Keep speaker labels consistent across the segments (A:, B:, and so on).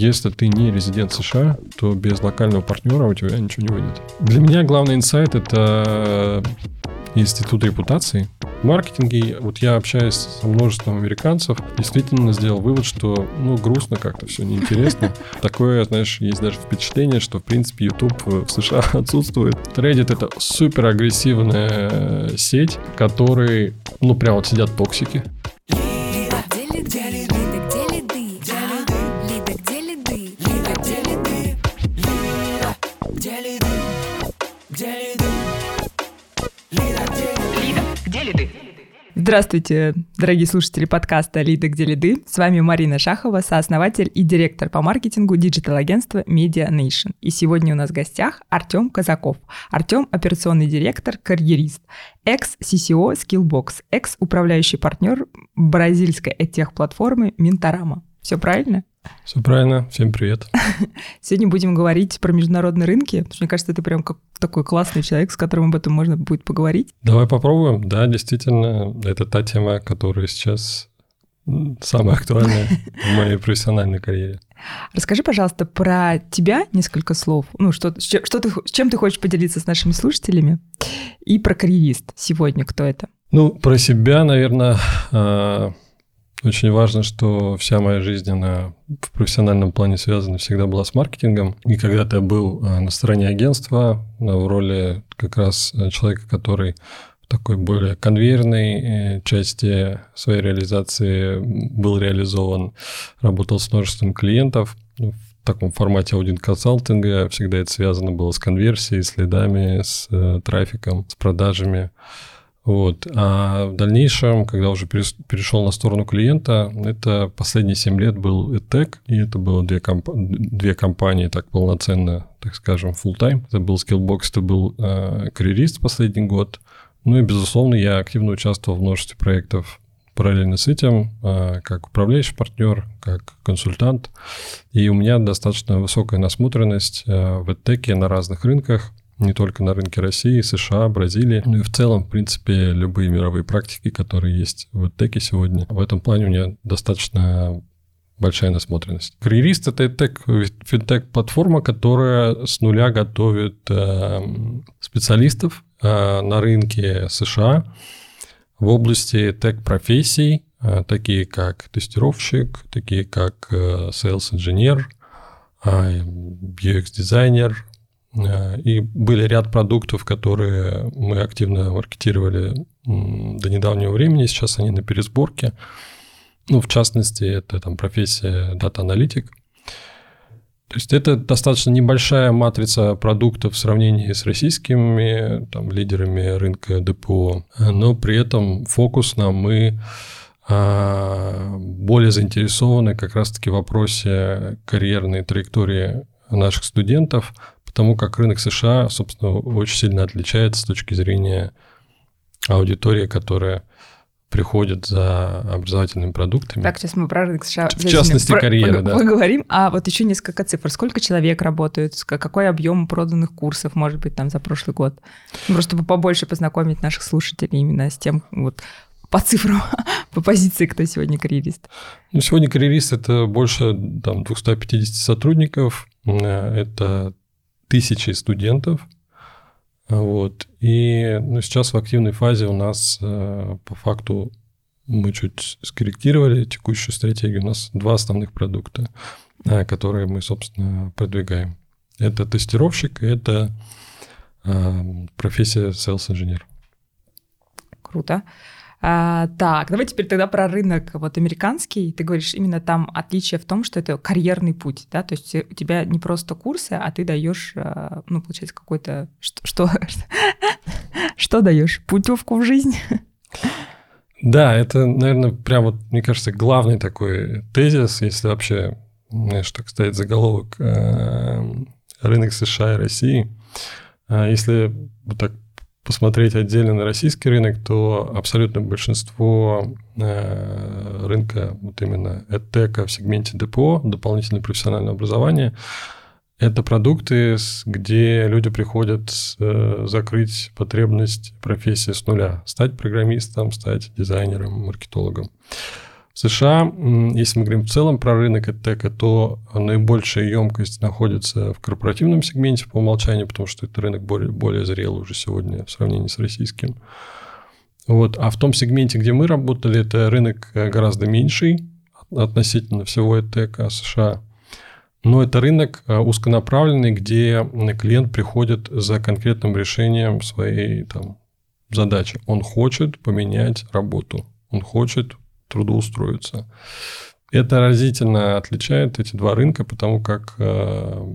A: если ты не резидент США, то без локального партнера у тебя ничего не выйдет. Для меня главный инсайт — это институт репутации. В маркетинге, вот я общаюсь со множеством американцев, действительно сделал вывод, что, ну, грустно как-то, все неинтересно. Такое, знаешь, есть даже впечатление, что, в принципе, YouTube в США отсутствует. Reddit — это супер агрессивная сеть, в которой, ну, прям вот сидят токсики.
B: Здравствуйте, дорогие слушатели подкаста «Лиды, где лиды». С вами Марина Шахова, сооснователь и директор по маркетингу digital-агентства Media Nation. И сегодня у нас в гостях Артем Казаков. Артем – операционный директор, Careerist, экс-CCO Skillbox, экс-управляющий партнер бразильской EdTech-платформы Минтарама. Все правильно?
A: Все правильно. Всем привет.
B: Сегодня будем говорить про международные рынки, потому что мне кажется, ты прям как такой классный человек, с которым об этом можно будет поговорить.
A: Давай попробуем. Да, действительно, это та тема, которая сейчас самая актуальная в моей профессиональной карьере.
B: Расскажи, пожалуйста, про тебя несколько слов. Ну, что, что ты, с чем ты хочешь поделиться с нашими слушателями? И про карьерист сегодня, кто это?
A: Ну, про себя, наверное, а, очень важно, что вся моя жизнь, она в профессиональном плане связана всегда была с маркетингом. И когда ты был э, на стороне агентства, э, в роли как раз э, человека, который в такой более конвейерной части своей реализации был реализован, работал с множеством клиентов, ну, в таком формате аудит-консалтинга, всегда это связано было с конверсией, следами, с трафиком, с продажами. Вот. А в дальнейшем, когда уже перешел на сторону клиента, это последние 7 лет был ETEC, и это было две, комп... две компании так полноценно, так скажем, full time. Это был Skillbox, это был э, карьерист последний год. Ну и, безусловно, я активно участвовал в множестве проектов параллельно с этим, э, как управляющий партнер, как консультант. И у меня достаточно высокая насмотренность э, в ETEC на разных рынках не только на рынке России, США, Бразилии, ну и в целом, в принципе, любые мировые практики, которые есть в теке сегодня. В этом плане у меня достаточно большая насмотренность. Карьерист — это финтех-платформа, которая с нуля готовит э, специалистов э, на рынке США в области тег-профессий, э, такие как тестировщик, такие как э, sales-инженер, э, UX-дизайнер, и были ряд продуктов, которые мы активно маркетировали до недавнего времени. Сейчас они на пересборке. Ну, в частности, это там профессия дата-аналитик. То есть это достаточно небольшая матрица продуктов в сравнении с российскими там, лидерами рынка ДПО, но при этом фокусно мы а, более заинтересованы как раз-таки в вопросе карьерной траектории наших студентов, потому как рынок США, собственно, очень сильно отличается с точки зрения аудитории, которая приходит за образовательными продуктами.
B: Так, сейчас мы про рынок США
A: в частности карьеры,
B: да. Поговорим, а вот еще несколько цифр. Сколько человек работают, какой объем проданных курсов, может быть, там за прошлый год? Ну, просто чтобы побольше познакомить наших слушателей именно с тем, вот по цифрам, по позиции, кто сегодня карьерист?
A: Ну, сегодня карьерист – это больше там, 250 сотрудников, э, это тысячи студентов. Вот. И ну, сейчас в активной фазе у нас э, по факту мы чуть скорректировали текущую стратегию. У нас два основных продукта, э, которые мы, собственно, продвигаем. Это тестировщик, это э, профессия sales-инженер.
B: Круто. А, так, давай теперь тогда про рынок вот американский. Ты говоришь, именно там отличие в том, что это карьерный путь, да, то есть у тебя не просто курсы, а ты даешь, а, ну, получается, какой-то... Что, что, что даешь? Путевку в жизнь?
A: Да, это, наверное, прям вот, мне кажется, главный такой тезис, если вообще, знаешь, так сказать, заголовок э, рынок США и России. А если вот так посмотреть отдельно на российский рынок, то абсолютно большинство э, рынка вот именно EdTech в сегменте ДПО, дополнительное профессиональное образование, это продукты, где люди приходят э, закрыть потребность профессии с нуля, стать программистом, стать дизайнером, маркетологом. В США, если мы говорим в целом про рынок EdTech, то наибольшая емкость находится в корпоративном сегменте по умолчанию, потому что это рынок более, более зрелый уже сегодня в сравнении с российским. Вот. А в том сегменте, где мы работали, это рынок э, гораздо меньший относительно всего EdTech США. Но это рынок э, узконаправленный, где клиент приходит за конкретным решением своей там, задачи. Он хочет поменять работу, он хочет трудоустроиться. Это разительно отличает эти два рынка, потому как э,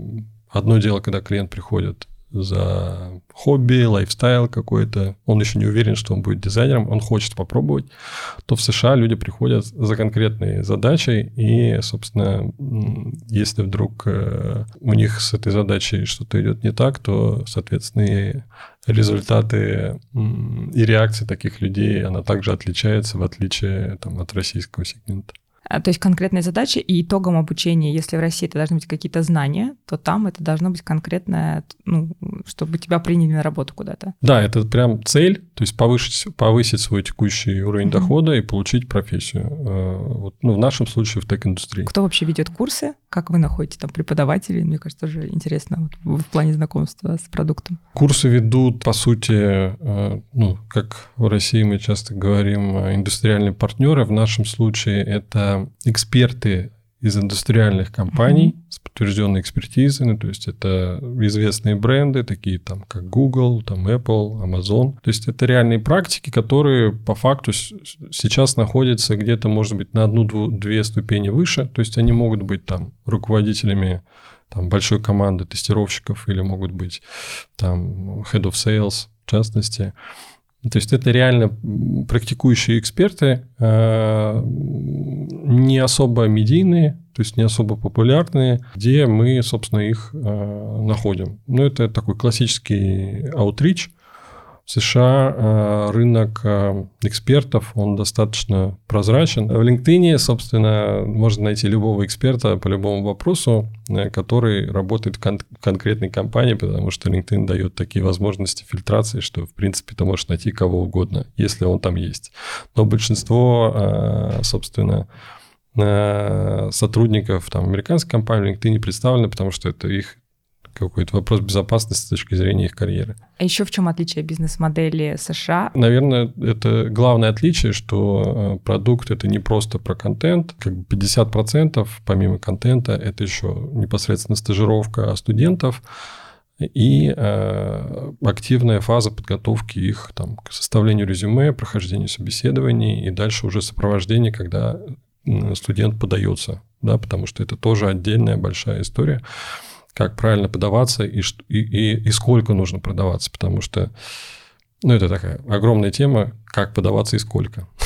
A: одно дело, когда клиент приходит за хобби, лайфстайл какой-то, он еще не уверен, что он будет дизайнером, он хочет попробовать, то в США люди приходят за конкретной задачей, и, собственно, если вдруг э, у них с этой задачей что-то идет не так, то, соответственно, и результаты и реакции таких людей, она также отличается, в отличие там, от российского сегмента.
B: А, то есть конкретные задачи и итогом обучения, если в России это должны быть какие-то знания, то там это должно быть конкретное, ну, чтобы тебя приняли на работу куда-то.
A: Да, это прям цель, то есть повысить, повысить свой текущий уровень mm-hmm. дохода и получить профессию. Э, вот, ну, в нашем случае в тег-индустрии.
B: Кто вообще ведет курсы? Как вы находите там преподавателей? Мне кажется, тоже интересно вот, в плане знакомства с продуктом.
A: Курсы ведут, по сути, э, ну, как в России мы часто говорим, э, индустриальные партнеры. В нашем случае это эксперты из индустриальных компаний mm-hmm. с подтвержденной экспертизой, ну, то есть это известные бренды, такие там, как Google, там Apple, Amazon. То есть это реальные практики, которые по факту сейчас находятся где-то, может быть, на одну-две ступени выше, то есть они могут быть там руководителями там, большой команды тестировщиков или могут быть там head of sales в частности. То есть это реально практикующие эксперты, э, не особо медийные, то есть не особо популярные, где мы, собственно, их э, находим. Ну, это такой классический аутрич – в США э, рынок э, экспертов, он достаточно прозрачен. В LinkedIn, собственно, можно найти любого эксперта по любому вопросу, э, который работает в кон- конкретной компании, потому что LinkedIn дает такие возможности фильтрации, что, в принципе, ты можешь найти кого угодно, если он там есть. Но большинство, собственно, сотрудников там, американской компании LinkedIn не представлены, потому что это их какой-то вопрос безопасности с точки зрения их карьеры.
B: А еще в чем отличие бизнес-модели США?
A: Наверное, это главное отличие, что э, продукт это не просто про контент, как бы 50% помимо контента это еще непосредственно стажировка студентов и э, активная фаза подготовки их там, к составлению резюме, прохождению собеседований и дальше уже сопровождение, когда студент подается, да, потому что это тоже отдельная большая история как правильно подаваться и, и, и, и сколько нужно продаваться, потому что, ну, это такая огромная тема, как подаваться и сколько.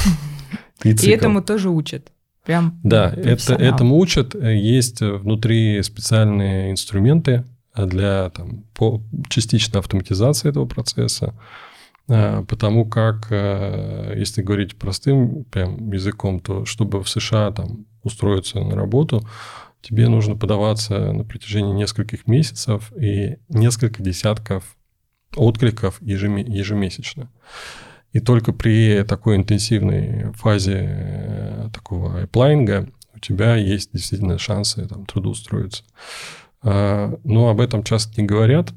B: И, и этому тоже учат. Прям
A: да, это, этому учат. Есть внутри специальные инструменты для там, по, частичной автоматизации этого процесса, а, потому как, э, если говорить простым прям языком, то чтобы в США там, устроиться на работу, тебе нужно подаваться на протяжении нескольких месяцев и несколько десятков откликов ежемесячно. И только при такой интенсивной фазе э, такого эплайнга у тебя есть действительно шансы там, трудоустроиться. А, но об этом часто не говорят.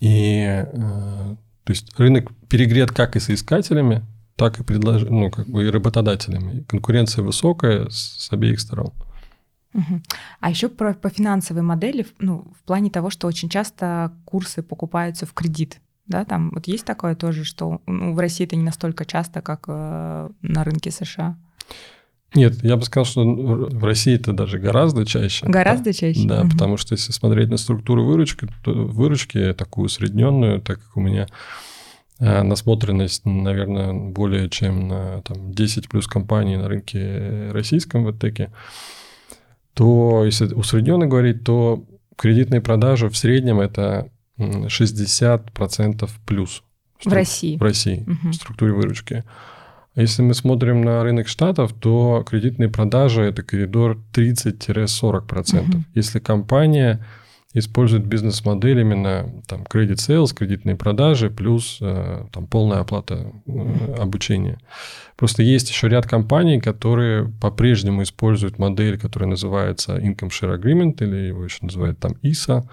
A: И э, то есть рынок перегрет как и соискателями, так и, предлож... ну, как бы и работодателями. Конкуренция высокая с обеих сторон.
B: Угу. А еще про, по финансовой модели, ну, в плане того, что очень часто курсы покупаются в кредит. Да, там вот есть такое тоже, что ну, в России это не настолько часто, как э, на рынке США.
A: Нет, я бы сказал, что в России это даже гораздо чаще.
B: Гораздо да, чаще.
A: Да, угу. потому что если смотреть на структуру выручки, то выручки такую усредненную, так как у меня э, насмотренность, наверное, более чем на там, 10 плюс компаний на рынке российском в ИТЭКе, то если усредненно говорить, то кредитные продажи в среднем это 60% плюс.
B: В России?
A: В России, угу. в структуре выручки. Если мы смотрим на рынок штатов, то кредитные продажи – это коридор 30-40%. Угу. Если компания используют бизнес-модель именно там credit sales, кредитные продажи, плюс э, там полная оплата э, обучения. Просто есть еще ряд компаний, которые по-прежнему используют модель, которая называется Income Share Agreement, или его еще называют там ISA,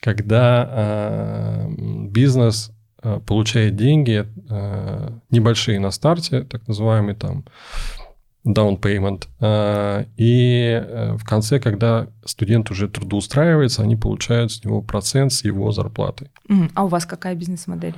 A: когда э, бизнес получает деньги небольшие на старте, так называемый там down payment. Э, и э, в конце, когда студент уже трудоустраивается, они получают с него процент с его зарплаты.
B: А у вас какая бизнес-модель?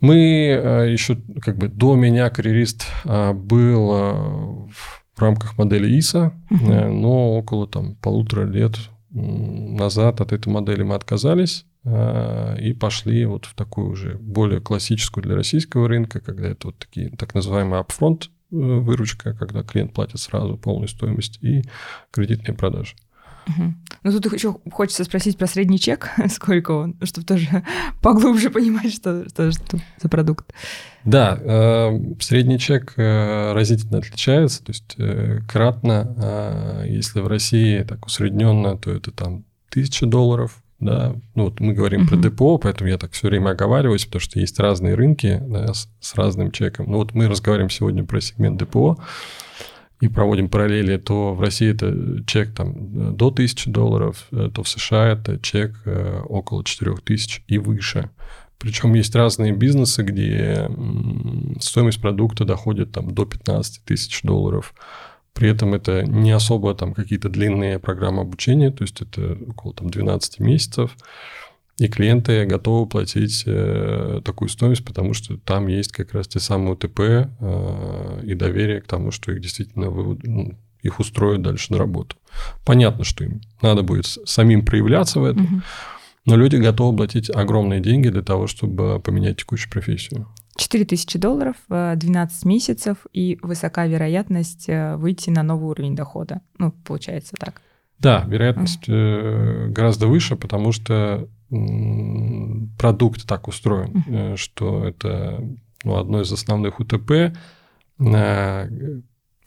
A: Мы э, еще как бы до меня карьерист был в рамках модели ИСа, uh но около там полутора лет назад от этой модели мы отказались и пошли вот в такую уже более классическую для российского рынка, когда это вот такие так называемые upfront Э, выручка, когда клиент платит сразу полную стоимость, и кредитные продажи.
B: Угу. Ну, тут еще хочется спросить про средний чек, сколько он, чтобы тоже поглубже понимать, что, что, что за продукт.
A: Да, э, средний чек э, разительно отличается, то есть э, кратно, э, если в России так усредненно, то это там тысяча долларов, да, ну вот мы говорим uh-huh. про депо, поэтому я так все время оговариваюсь, потому что есть разные рынки да, с, с разным чеком. Ну вот мы разговариваем сегодня про сегмент депо и проводим параллели, то в России это чек там до 1000 долларов, э, то в США это чек э, около 4000 и выше. Причем есть разные бизнесы, где стоимость продукта доходит там до 15 тысяч долларов. При этом это не особо там какие-то длинные программы обучения, то есть это около там 12 месяцев. И клиенты готовы платить э, такую стоимость, потому что там есть как раз те самые УТП э, и доверие к тому, что их действительно вы, ну, их устроят дальше на работу. Понятно, что им надо будет самим проявляться в этом, угу. но люди готовы платить огромные деньги для того, чтобы поменять текущую профессию.
B: 4000 долларов, 12 месяцев и высока вероятность э, выйти на новый уровень дохода. Ну, получается так.
A: Да, вероятность uh гораздо выше, потому что продукт так устроен, uh что это ну, одно из основных УТП,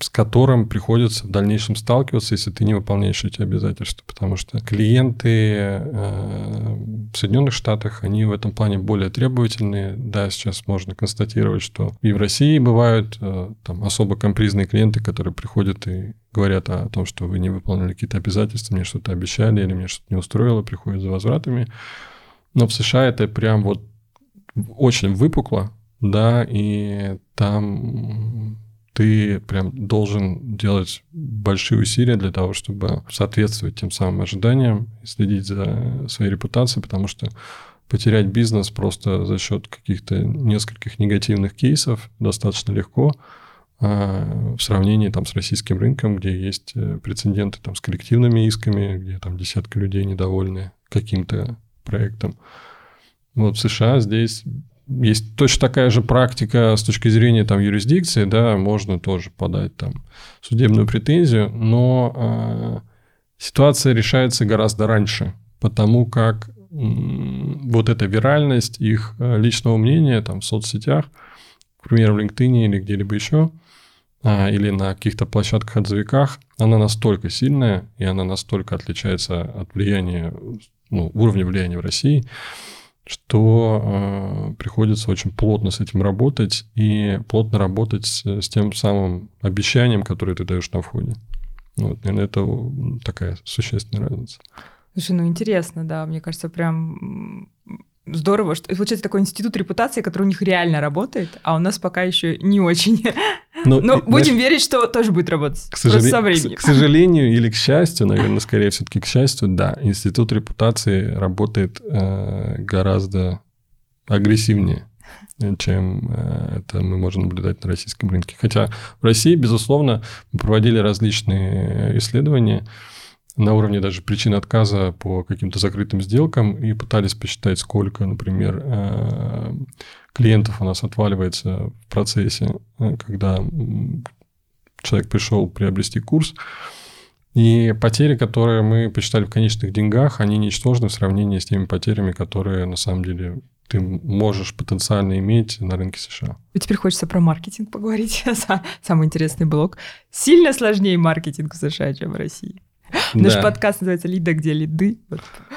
A: с которым приходится в дальнейшем сталкиваться, если ты не выполняешь эти обязательства, потому что клиенты э, в Соединенных Штатах, они в этом плане более требовательные. Да, сейчас можно констатировать, что и в России бывают э, там особо компризные клиенты, которые приходят и говорят о том, что вы не выполнили какие-то обязательства, мне что-то обещали или мне что-то не устроило, приходят за возвратами. Но в США это прям вот очень выпукло, да, и там ты прям должен делать большие усилия для того, чтобы соответствовать тем самым ожиданиям следить за своей репутацией, потому что потерять бизнес просто за счет каких-то нескольких негативных кейсов достаточно легко а, в сравнении там, с российским рынком, где есть э, прецеденты там, с коллективными исками, где там десятки людей недовольны каким-то проектом. Вот в США здесь есть точно такая же практика с точки зрения там, юрисдикции, да, можно тоже подать там судебную претензию, но э, ситуация решается гораздо раньше, потому как э, вот эта виральность их э, личного мнения там, в соцсетях, к примеру, в LinkedIn или где-либо еще, э, или на каких-то площадках отзывиках, она настолько сильная, и она настолько отличается от влияния, ну, уровня влияния в России, что э, приходится очень плотно с этим работать и плотно работать с, с тем самым обещанием, которое ты даешь на входе. Вот, наверное, это такая существенная разница.
B: Слушай, ну интересно, да, мне кажется, прям здорово, что получается такой институт репутации, который у них реально работает, а у нас пока еще не очень. Ну, Но и, будем знаешь, верить, что тоже будет работать. К, сожале... со временем.
A: К, к сожалению или к счастью, наверное, скорее все-таки к счастью, да, институт репутации работает э, гораздо агрессивнее чем э, это мы можем наблюдать на российском рынке. Хотя в России, безусловно, мы проводили различные исследования, на уровне даже причин отказа по каким-то закрытым сделкам и пытались посчитать, сколько, например, э, клиентов у нас отваливается в процессе, э, когда человек пришел приобрести курс. И потери, которые мы посчитали в конечных деньгах, они ничтожны в сравнении с теми потерями, которые на самом деле ты можешь потенциально иметь на рынке США.
B: Теперь хочется про маркетинг поговорить. Самый интересный блок. Сильно сложнее маркетинг в США, чем в России. Наш подкаст называется «Лида, где лиды».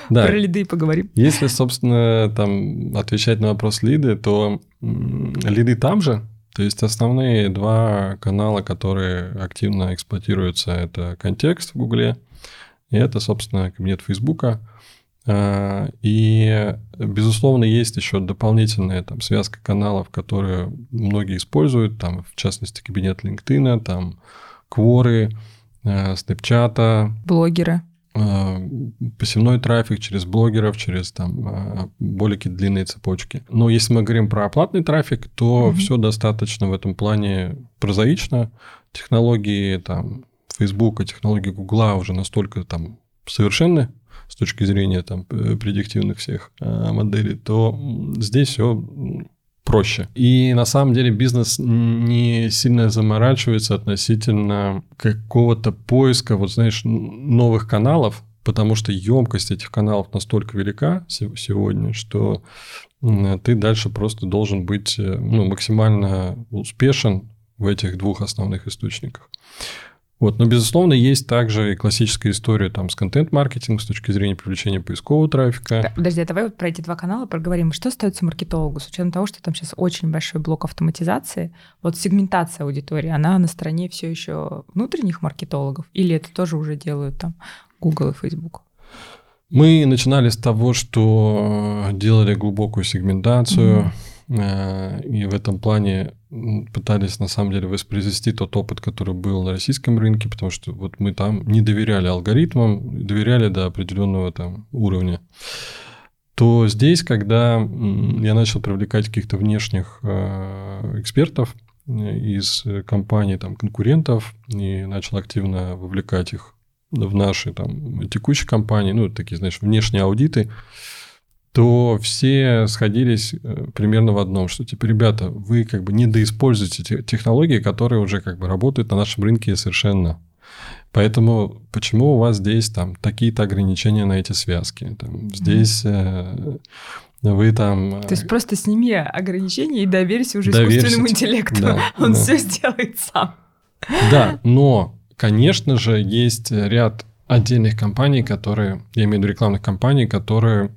B: Про лиды поговорим.
A: Если, собственно, там отвечать на вопрос лиды, то лиды там же, то есть основные два канала, которые активно эксплуатируются, это контекст в Гугле, и это, собственно, кабинет Фейсбука. А, и, безусловно, есть еще дополнительная там, связка каналов, которые многие используют, там, в частности, кабинет LinkedIn, там, Кворы, Snapchat.
B: Блогеры.
A: А, посевной трафик через блогеров, через там а, более длинные цепочки. Но если мы говорим про оплатный трафик, то mm все достаточно в этом плане прозаично. Технологии там Facebook, технологии Гугла уже настолько там совершенны, с точки зрения там предиктивных всех а, моделей, то здесь все проще. И на самом деле бизнес не сильно заморачивается относительно какого-то поиска, вот знаешь, новых каналов, потому что емкость этих каналов настолько велика сегодня, что ты дальше просто должен быть э, ну, максимально успешен в этих двух основных источниках. Вот. Но, безусловно, есть также и классическая история там, с контент-маркетингом с точки зрения привлечения поискового трафика.
B: Подожди, а давай вот про эти два канала проговорим. Что остается маркетологу с учетом того, что там сейчас очень большой блок автоматизации? Вот сегментация аудитории, она на стороне все еще внутренних маркетологов? Или это тоже уже делают там Google и Facebook?
A: Мы начинали с того, что делали глубокую сегментацию. Mm-hmm и в этом плане пытались на самом деле воспроизвести тот опыт, который был на российском рынке, потому что вот мы там не доверяли алгоритмам, доверяли до определенного там уровня. То здесь, когда я начал привлекать каких-то внешних э, экспертов э, из компаний, там, конкурентов, и начал активно вовлекать их в наши там текущие компании, ну, такие, знаешь, внешние аудиты, то все сходились э, примерно в одном, что типа, ребята, вы как бы недоиспользуете технологии, которые уже как бы работают на нашем рынке совершенно. Поэтому почему у вас здесь там такие-то ограничения на эти связки? Там, здесь э, вы там...
B: То есть просто сними ограничения и доверься уже доверься, искусственному интеллекту. Да, Он да. все сделает сам.
A: Да, но, конечно же, есть ряд отдельных компаний, которые, я имею в виду рекламных компаний, которые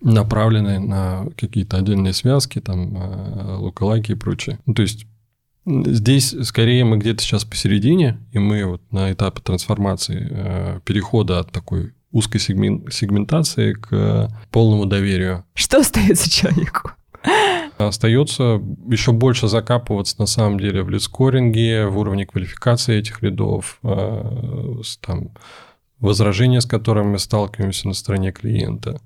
A: направлены на какие-то отдельные связки, там, э, лукалайки и прочее. Ну, то есть Здесь скорее мы где-то сейчас посередине, и мы вот на этапе трансформации, э, перехода от такой узкой сегментации к полному доверию.
B: Что остается человеку?
A: Остается еще больше закапываться на самом деле в лидскоринге, в уровне квалификации этих лидов, э, там, возражения, с которыми мы сталкиваемся на стороне клиента.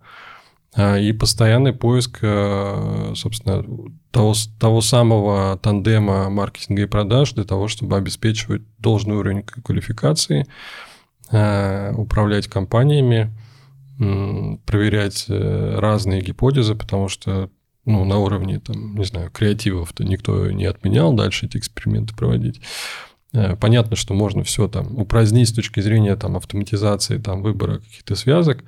A: А, и постоянный поиск, э, собственно, того, того самого тандема маркетинга и продаж для того, чтобы обеспечивать должный уровень квалификации, э, управлять компаниями, проверять э, разные гипотезы, потому что ну, на уровне, там, не знаю, креативов-то никто не отменял дальше эти эксперименты проводить. Понятно, что можно все там упразднить с точки зрения там, автоматизации там, выбора каких-то связок,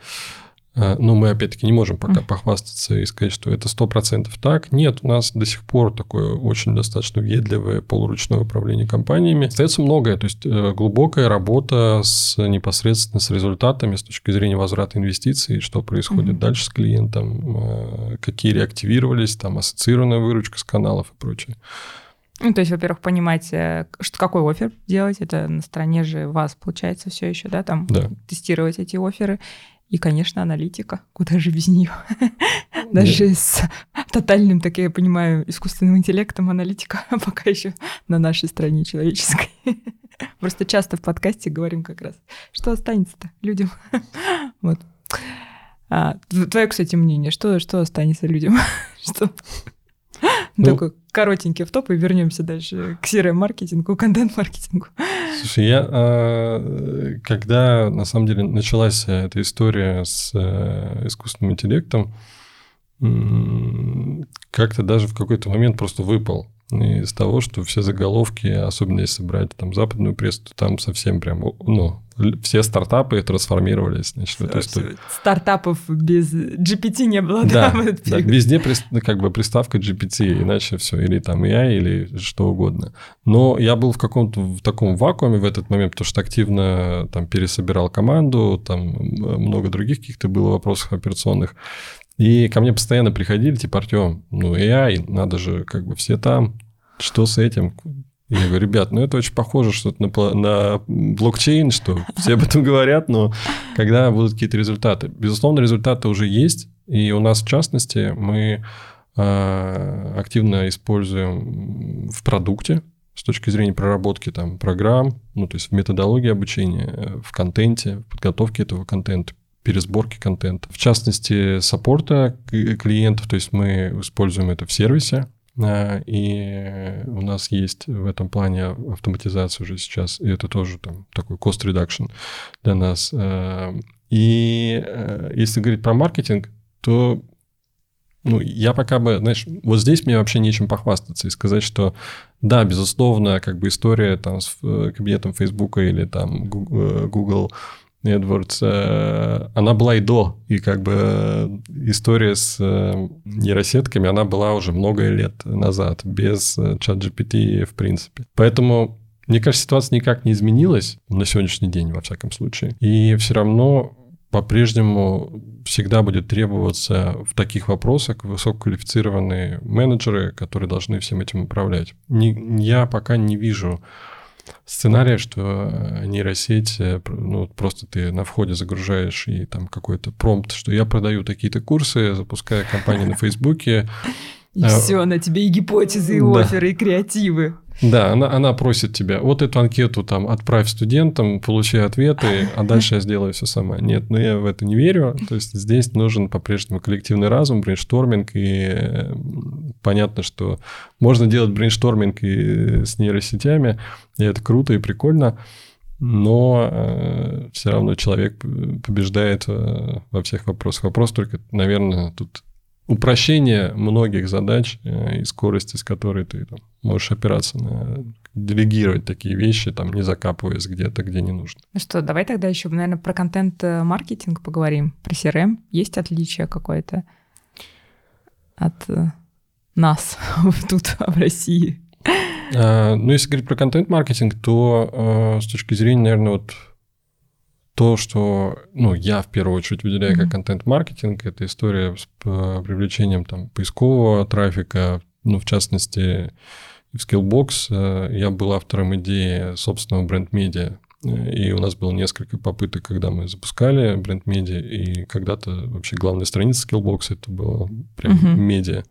A: но мы, опять-таки, не можем пока похвастаться и сказать, что это 100% так. Нет, у нас до сих пор такое очень достаточно въедливое полуручное управление компаниями. Остается многое, то есть э, глубокая работа с непосредственно с результатами с точки зрения возврата инвестиций, что происходит mm-hmm. дальше с клиентом, э, какие реактивировались, там ассоциированная выручка с каналов и прочее.
B: Ну, то есть, во-первых, понимать, что, какой офер делать, это на стороне же вас, получается, все еще, да, там да. тестировать эти оферы. И, конечно, аналитика. Куда же без нее? Даже с тотальным, так я понимаю, искусственным интеллектом аналитика пока еще на нашей стране человеческой. Просто часто в подкасте говорим как раз, что останется-то людям. Вот. А, твое, кстати, мнение, что, что останется людям? что? Ну, Такой коротенький в топ и вернемся дальше к CRM-маркетингу, контент-маркетингу.
A: Слушай, я, а, когда на самом деле началась эта история с э, искусственным интеллектом, как-то даже в какой-то момент просто выпал из того, что все заголовки, особенно если брать там западную прессу, там совсем прям, ну, все стартапы трансформировались значит, в эту историю.
B: Стартапов без GPT не было, да?
A: Да, да везде ну, как бы приставка GPT, иначе все, или там AI, или что угодно. Но я был в каком-то в таком вакууме в этот момент, потому что активно там пересобирал команду, там много других каких-то было вопросов операционных. И ко мне постоянно приходили, типа, Артем, ну, AI, надо же, как бы все там, что с этим? Я говорю, ребят, ну это очень похоже что-то на, на блокчейн, что все об этом говорят, но когда будут какие-то результаты? Безусловно, результаты уже есть, и у нас, в частности, мы э, активно используем в продукте с точки зрения проработки там, программ, ну, то есть в методологии обучения, в контенте, в подготовке этого контента, пересборки контента. В частности, саппорта клиентов, то есть мы используем это в сервисе, и у нас есть в этом плане автоматизация уже сейчас, и это тоже там такой cost reduction для нас. А, и э, если говорить про маркетинг, то ну, я пока бы, знаешь, вот здесь мне вообще нечем похвастаться и сказать, что да, безусловно, как бы история там с э, кабинетом Фейсбука или там Google э, AdWords, э, она была и до, и как бы э, история с э, нейросетками, она была уже много лет назад, без чат GPT в принципе. Поэтому мне кажется, ситуация никак не изменилась на сегодняшний день, во всяком случае. И все равно по-прежнему всегда будет требоваться в таких вопросах высококвалифицированные менеджеры, которые должны всем этим управлять. Не, я пока не вижу сценария, что э, нейросеть, э, ну, просто ты на входе загружаешь и там какой-то промпт, что я продаю такие-то курсы, запускаю кампанию на Фейсбуке.
B: И все, на тебе и гипотезы, и офферы, и креативы.
A: Да, она, она просит тебя, вот эту анкету там отправь студентам, получи ответы, а дальше я сделаю все сама. Нет, ну я в это не верю. То есть здесь нужен по-прежнему коллективный разум, brainstorming, и понятно, что можно делать brainstorming и с нейросетями, и это круто и прикольно, но э, все равно человек побеждает э, во всех вопросах. Вопрос только, наверное, тут упрощение многих задач э, и скорости, с которой ты там, можешь опираться на делегировать такие вещи, там, не закапываясь где-то, где не нужно.
B: Ну что, давай тогда еще, наверное, про контент-маркетинг поговорим. Про CRM есть отличие какое-то от э, нас тут, в России?
A: А, ну, если говорить про контент-маркетинг, то э, с точки зрения, наверное, вот то, что ну, я в первую очередь выделяю как контент-маркетинг, это история с привлечением там, поискового трафика, ну, в частности, в Skillbox э, я был автором идеи собственного бренд-медиа. И у нас было несколько попыток, когда мы запускали бренд-медиа, и когда-то вообще главная страница Skillbox это было прям uh-huh. медиа.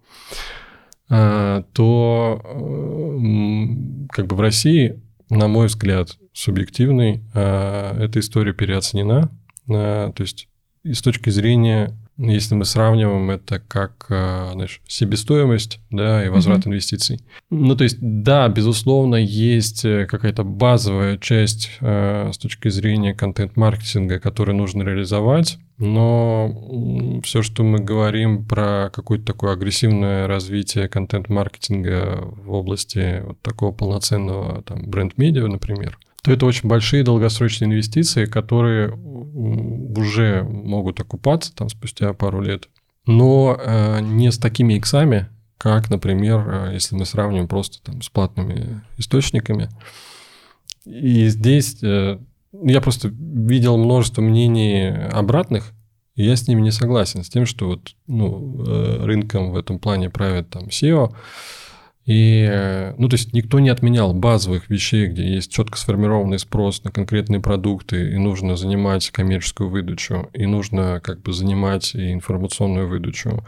A: А, то э, как бы в России, на мой взгляд, субъективный, а, эта история переоценена. А, то есть и с точки зрения, если мы сравниваем это как а, знаешь, себестоимость да, и возврат mm-hmm. инвестиций. Ну, то есть, да, безусловно, есть э, какая-то базовая часть с точки зрения контент-маркетинга, которую нужно реализовать, но все, что мы говорим про какое-то такое агрессивное развитие контент-маркетинга в области вот такого полноценного там, бренд-медиа, например, то это очень большие долгосрочные инвестиции, которые уже могут окупаться там спустя пару лет, но э, не с такими иксами, как, например, э, если мы сравним просто там с платными источниками. И здесь э, я просто видел множество мнений обратных, и я с ними не согласен, с тем, что вот, ну, э, рынком в этом плане правит там SEO, и, ну, то есть никто не отменял базовых вещей, где есть четко сформированный спрос на конкретные продукты, и нужно занимать коммерческую выдачу, и нужно как бы занимать и информационную выдачу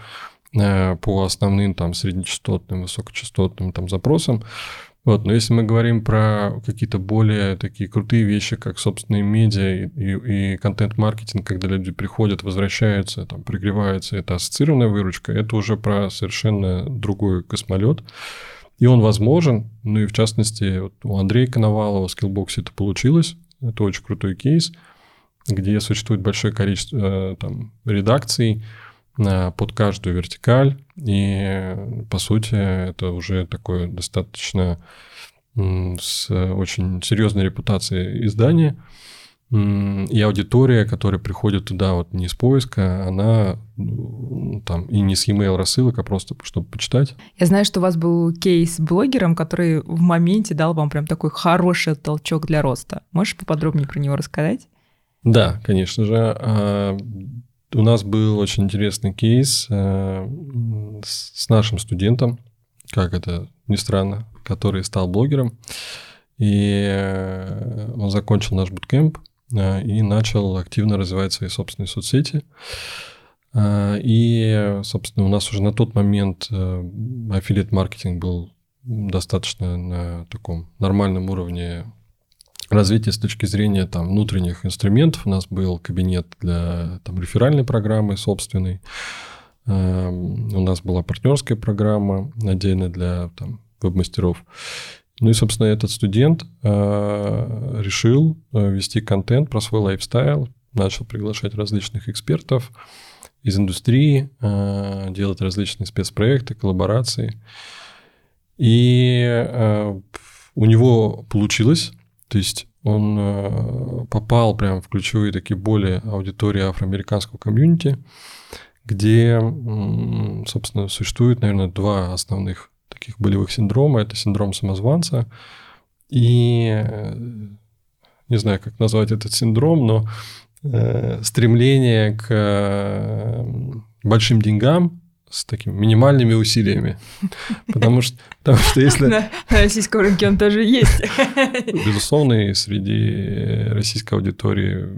A: э, по основным там среднечастотным, высокочастотным там запросам. Вот, но если мы говорим про какие-то более такие крутые вещи, как собственные медиа и, и, и контент-маркетинг, когда люди приходят, возвращаются, там, пригреваются, это ассоциированная выручка, это уже про совершенно другой космолет. И он возможен, ну и в частности, вот у Андрея Коновалова в Skillbox это получилось, это очень крутой кейс, где существует большое количество э, там, редакций, под каждую вертикаль. И, по сути, это уже такое достаточно с очень серьезной репутацией издание, и аудитория, которая приходит туда вот не из поиска, она там и не с e-mail рассылок, а просто чтобы почитать.
B: Я знаю, что у вас был кейс с блогером, который в моменте дал вам прям такой хороший толчок для роста. Можешь поподробнее про него рассказать?
A: Да, конечно же. У нас был очень интересный кейс э, с нашим студентом, как это ни странно, который стал блогером. И э, он закончил наш буткемп э, и начал активно развивать свои собственные соцсети. И, собственно, у нас уже на тот момент аффилиат-маркетинг был достаточно на таком нормальном уровне развития с точки зрения там, внутренних инструментов. У нас был кабинет для там, реферальной программы собственной. Эм, у нас была партнерская программа отдельно для там, веб-мастеров. Ну и, собственно, этот студент э, решил э, вести контент про свой лайфстайл, начал приглашать различных экспертов из индустрии, э, делать различные спецпроекты, коллаборации. И у него получилось то есть он э, попал прямо в ключевые такие боли аудитории афроамериканского комьюнити, где, собственно, существует, наверное, два основных таких болевых синдрома. Это синдром самозванца и, э, не знаю, как назвать этот синдром, но э, стремление к большим деньгам, с такими минимальными усилиями. Потому что, потому что если...
B: На, на российском рынке он тоже есть.
A: Безусловно, и среди российской аудитории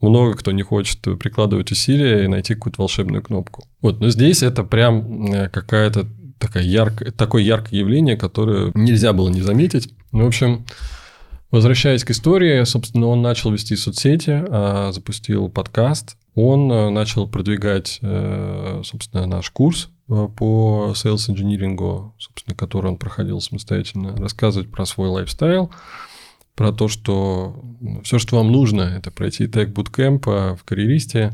A: много кто не хочет прикладывать усилия и найти какую-то волшебную кнопку. Вот, но здесь это прям э, какая-то такая яркое, такое яркое явление, которое нельзя было не заметить. Ну, в общем, возвращаясь к истории, собственно, он начал вести соцсети, а, запустил подкаст, он э, начал продвигать, э, собственно, наш курс э, по sales engineering, собственно, который он проходил самостоятельно, рассказывать про свой лайфстайл, про то, что ну, все, что вам нужно, это пройти тег буткемп в карьеристе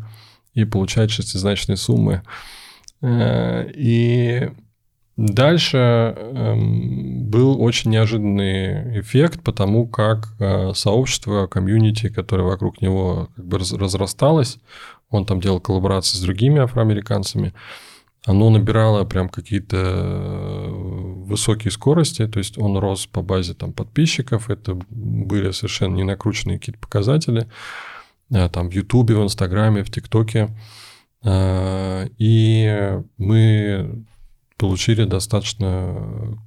A: и получать шестизначные суммы. И Дальше эм, был очень неожиданный эффект, потому как э, сообщество, комьюнити, которое вокруг него как бы разрасталось, он там делал коллаборации с другими афроамериканцами, оно набирало прям какие-то э, высокие скорости, то есть он рос по базе там подписчиков, это были совершенно не накрученные какие-то показатели, э, там в Ютубе, в Инстаграме, в ТикТоке. Э, и мы получили достаточно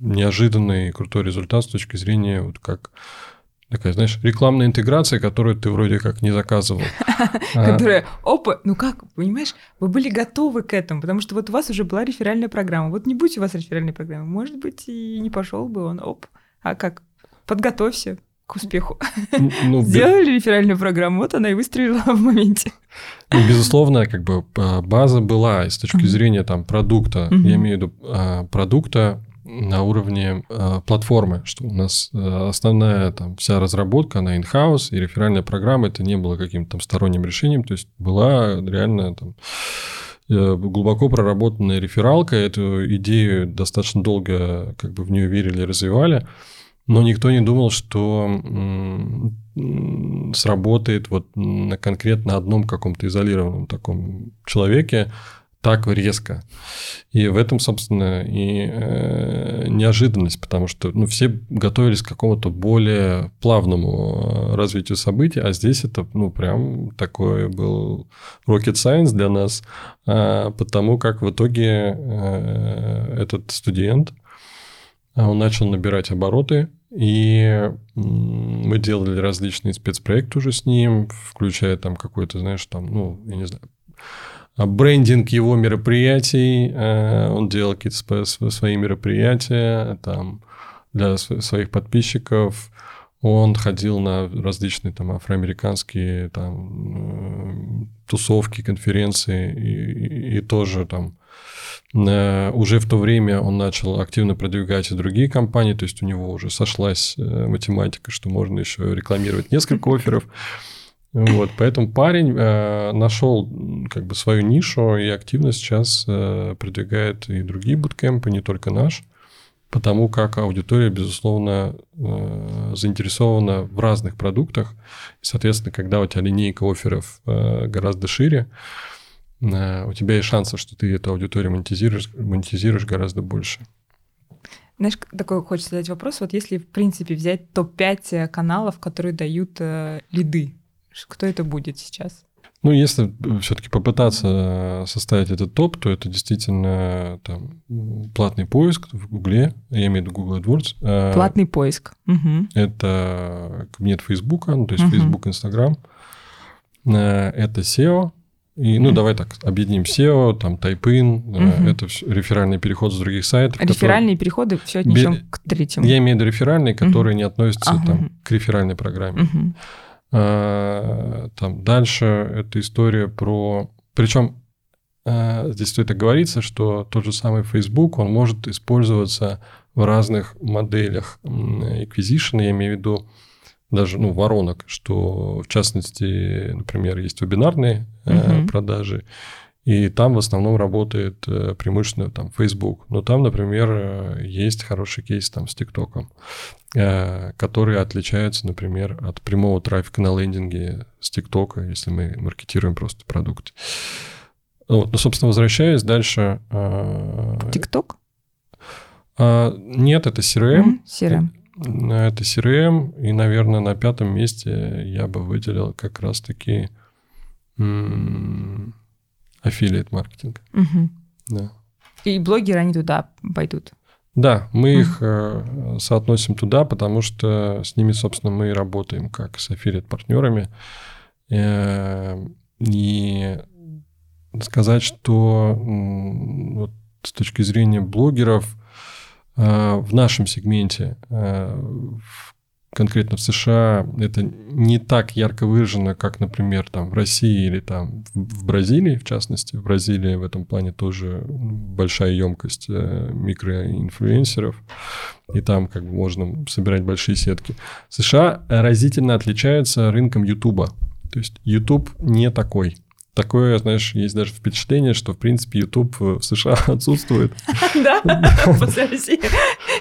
A: неожиданный крутой результат с точки зрения вот как такая, знаешь, рекламная интеграция, которую ты вроде как не заказывал.
B: А. Которая, опа, ну как, понимаешь, вы были готовы к этому, потому что вот у вас уже была реферальная программа. Вот не будь у вас реферальной программы, может быть, и не пошел бы он, оп. А как? Подготовься к успеху. Ну, Сделали реферальную программу, вот она и выстрелила в моменте.
A: Ну, безусловно, как бы а, база была и с точки зрения там продукта, я имею в виду а, продукта на уровне э, платформы, что у нас э, основная там вся разработка, она in-house, и реферальная программа это не было каким-то там сторонним решением, то есть была реально там э, глубоко проработанная рефералка, эту идею достаточно долго как бы в нее верили, развивали, но никто не думал, что сработает вот на конкретно одном каком-то изолированном таком человеке так резко. И в этом, собственно, и э, неожиданность, потому что ну, все готовились к какому-то более плавному э, развитию событий, а здесь это ну, прям такой был rocket science для нас, э, потому как в итоге этот студент, он начал набирать обороты, и мы делали различные спецпроекты уже с ним, включая там какой-то, знаешь, там, ну, я не знаю, брендинг его мероприятий, э, он делал какие-то свои мероприятия там, для своих подписчиков, он ходил на различные там афроамериканские там э, тусовки, конференции и, и, и тоже там уже в то время он начал активно продвигать и другие компании, то есть у него уже сошлась математика, что можно еще рекламировать несколько офферов. Вот, поэтому парень э, нашел как бы свою нишу и активно сейчас э, продвигает и другие буткемпы, не только наш. потому как аудитория, безусловно, э, заинтересована в разных продуктах. И, соответственно, когда у тебя линейка офферов э, гораздо шире, э, у тебя есть шансы, что ты эту аудиторию монетизируешь, монетизируешь гораздо больше.
B: Знаешь, такой хочется задать вопрос. Вот если, в принципе, взять топ-5 каналов, которые дают лиды, кто это будет сейчас?
A: Ну, если все-таки попытаться составить этот топ, то это действительно там, платный поиск в Гугле, я имею в виду Google AdWords.
B: Платный поиск. Угу.
A: Это кабинет Фейсбука, ну, то есть угу. Facebook, Instagram. Э, это SEO. И, ну, давай так, объединим SEO, там, TypeIn, угу. это все, реферальный переход с других сайтов.
B: Реферальные которые... переходы все отнесем Бе... к третьему.
A: Я имею в виду реферальные, которые угу. не относятся ага. там, к реферальной программе. Угу. А, там дальше это история про... Причем а, здесь стоит оговориться, что тот же самый Facebook, он может использоваться в разных моделях acquisition, я имею в виду даже ну, воронок, что в частности, например, есть вебинарные uh-huh. продажи, и там в основном работает э, преимущественно там Facebook. Но там, например, э, есть хороший кейс там с ТикТоком, который отличается, например, от прямого трафика на лендинге с ТикТока, если мы маркетируем просто продукт. Вот. Ну, собственно, возвращаясь дальше...
B: ТикТок?
A: Нет, это CRM.
B: CRM.
A: Это CRM, и, наверное, на пятом месте я бы выделил как раз-таки аффилиат маркетинг.
B: Угу.
A: Да.
B: И блогеры, они туда пойдут?
A: Да, мы угу. их э, соотносим туда, потому что с ними, собственно, мы и работаем как с аффилиат-партнерами. Э, и сказать, что вот с точки зрения блогеров в нашем сегменте, в конкретно в США это не так ярко выражено, как, например, там в России или там в Бразилии, в частности. В Бразилии в этом плане тоже большая емкость э, микроинфлюенсеров, и там как бы можно собирать большие сетки. США разительно отличаются рынком Ютуба. То есть YouTube не такой такое, знаешь, есть даже впечатление, что, в принципе, YouTube в США отсутствует.
B: Да, после России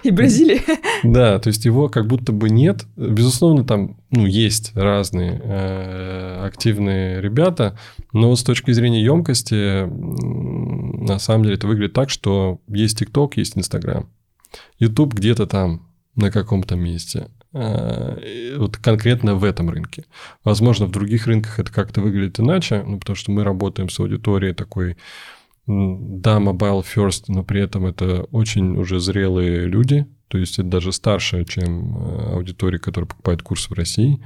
B: и Бразилии.
A: Да, то есть его как будто бы нет. Безусловно, там, ну, есть разные э, активные ребята, но с точки зрения емкости, на самом деле это выглядит так, что есть TikTok, есть Instagram. YouTube где-то там на каком-то месте. Э, вот конкретно в этом рынке. Возможно, в других рынках это как-то выглядит иначе, ну, потому что мы работаем с аудиторией такой, да, mobile first, но при этом это очень уже зрелые люди, то есть это даже старше, чем э, аудитория, которая покупает курс в России.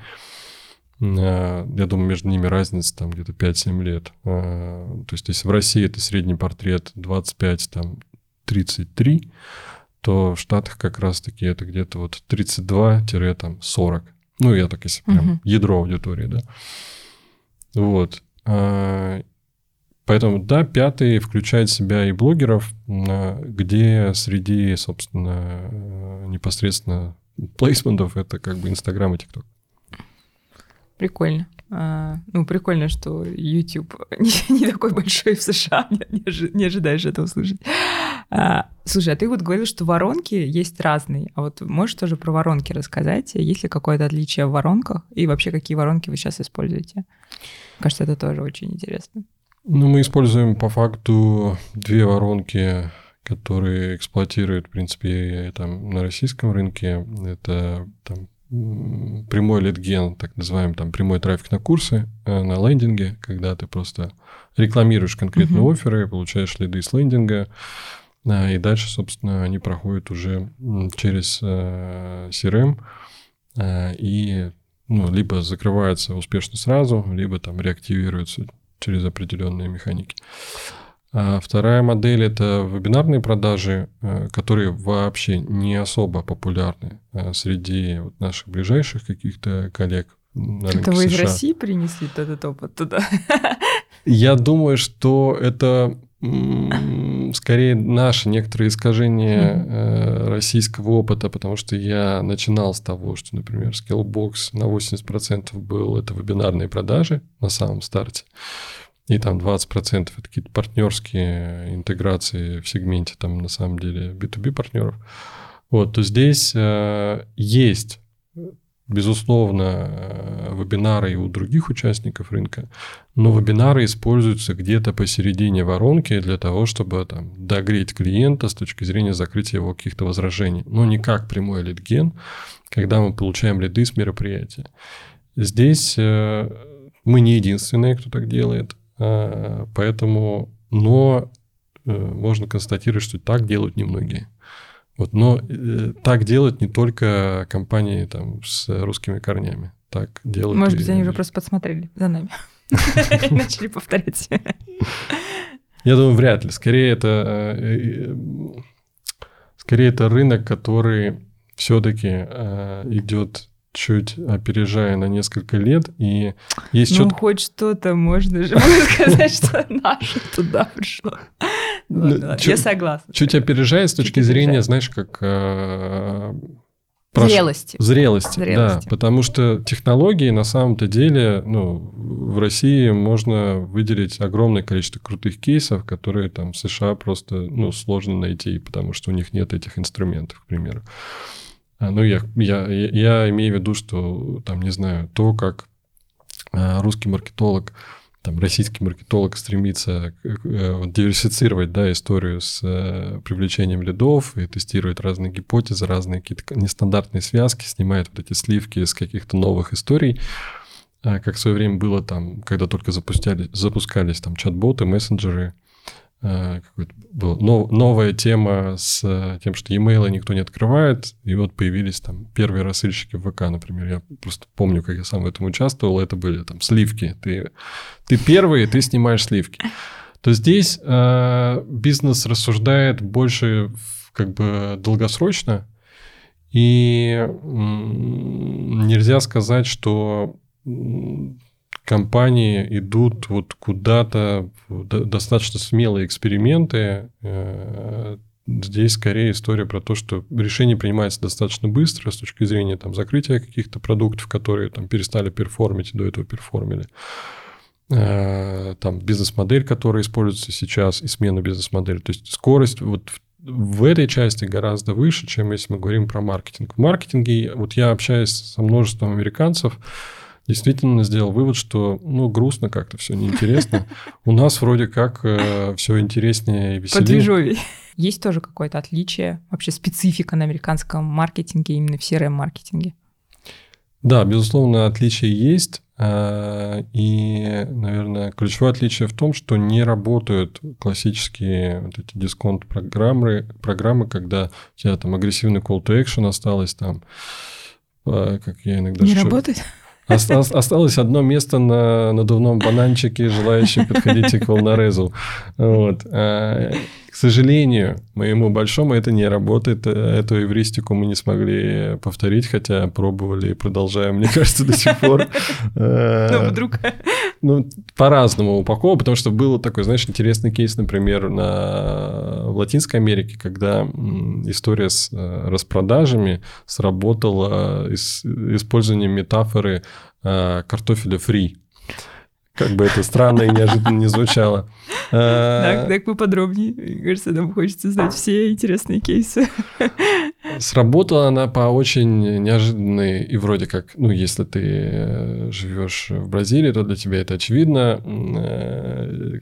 A: Э, я думаю, между ними разница там где-то 5-7 лет. То есть если в России это средний портрет 25, там 33, то в Штатах как раз-таки это где-то вот 32-40. Ну, я так если прям uh-huh. ядро аудитории, да. Вот. А, поэтому, да, пятый включает в себя и блогеров, где среди, собственно, непосредственно плейсментов это как бы Инстаграм и ТикТок.
B: Прикольно. А, ну, прикольно, что YouTube не, не такой большой в США, не, не, ожидаешь этого услышать. А, слушай, а ты вот говорил, что воронки есть разные. А вот можешь тоже про воронки рассказать? Есть ли какое-то отличие в воронках? И вообще, какие воронки вы сейчас используете? Кажется, это тоже очень интересно.
A: Ну, мы используем по факту две воронки, которые эксплуатируют, в принципе, там, на российском рынке. Это там, прямой лидген, так называемый там прямой трафик на курсы, э, на лендинге, когда ты просто рекламируешь конкретные uh-huh. оферы, получаешь лиды с лендинга, э, и дальше, собственно, они проходят уже через э, CRM и ну, либо закрываются успешно сразу, либо там реактивируются через определенные механики. А вторая модель – это вебинарные продажи, э, которые вообще не особо популярны э, среди наших ближайших каких-то коллег.
B: На это вы США. из России принесли этот опыт туда?
A: Я думаю, что это скорее наши некоторые искажения mm-hmm. российского опыта, потому что я начинал с того, что, например, Skillbox на 80% был это вебинарные продажи на самом старте и там 20% это какие-то партнерские интеграции в сегменте, там на самом деле B2B партнеров. Вот, то здесь э, есть безусловно, э, вебинары и у других участников рынка, но вебинары используются где-то посередине воронки для того, чтобы там, догреть клиента с точки зрения закрытия его каких-то возражений. Но не как прямой лидген, когда мы получаем лиды с мероприятия. Здесь э, мы не единственные, кто так делает, поэтому, но можно констатировать, что так делают немногие. Вот, но э, так делают не только компании там, с русскими корнями. Так делают.
B: Может быть, и... они уже просто подсмотрели за нами. Начали повторять.
A: Я думаю, вряд ли. Скорее это, э, скорее это рынок, который все-таки э, идет чуть опережая на несколько лет, и есть
B: ну,
A: что-то...
B: хоть что-то можно же сказать, что наше туда пришло. Ну, я согласна.
A: Чуть опережая с точки зрения, знаешь, как... Э,
B: зрелости.
A: Зрелости, да. Потому что технологии на самом-то деле, ну, в России можно выделить огромное количество крутых кейсов, которые там в США просто, ну, сложно найти, потому что у них нет этих инструментов, к примеру. А, ну, я, я, я имею в виду, что, там, не знаю, то, как э, русский маркетолог там, российский маркетолог стремится э, диверсифицировать да, историю с э, привлечением лидов и тестирует разные гипотезы, разные какие-то нестандартные связки, снимает вот эти сливки с каких-то новых историй, а как в свое время было там, когда только запускались, запускались там чат-боты, мессенджеры, Э, была новая тема с э, тем, что e-mail никто не открывает, и вот появились там первые рассыльщики в ВК, например. Я просто помню, как я сам в этом участвовал, это были там сливки. Ты, ты первый, ты снимаешь сливки. То здесь э, бизнес рассуждает больше как бы долгосрочно, и нельзя сказать, что компании идут вот куда-то, достаточно смелые эксперименты. Э, здесь скорее история про то, что решение принимается достаточно быстро с точки зрения там, закрытия каких-то продуктов, которые там, перестали перформить, до этого перформили. Э, там бизнес-модель, которая используется сейчас, и смена бизнес-модели. То есть скорость вот в этой части гораздо выше, чем если мы говорим про маркетинг. В маркетинге, вот я общаюсь со множеством американцев, действительно сделал вывод, что, ну, грустно как-то все, неинтересно. У нас вроде как э, все интереснее и веселее.
B: Подвижовей. Есть тоже какое-то отличие, вообще специфика на американском маркетинге, именно в CRM-маркетинге?
A: Да, безусловно, отличие есть. Э, и, наверное, ключевое отличие в том, что не работают классические вот эти дисконт-программы, программы, когда у тебя там агрессивный call to action осталось там, э, как я иногда...
B: Не работает?
A: Осталось одно место на надувном бананчике, желающим подходите к волнорезу. Вот. А, к сожалению, моему большому это не работает. Эту эвристику мы не смогли повторить, хотя пробовали и продолжаем, мне кажется, до сих пор.
B: Ну, вдруг.
A: Ну, по-разному упаковывал, потому что был такой, знаешь, интересный кейс, например, на... в Латинской Америке, когда история с э, распродажами сработала с использованием метафоры э, картофеля фри. Как бы это странно и неожиданно не звучало.
B: Так, так поподробнее. Мне кажется, нам хочется знать все интересные кейсы.
A: Сработала она по очень неожиданной и вроде как, ну, если ты э, живешь в Бразилии, то для тебя это очевидно э,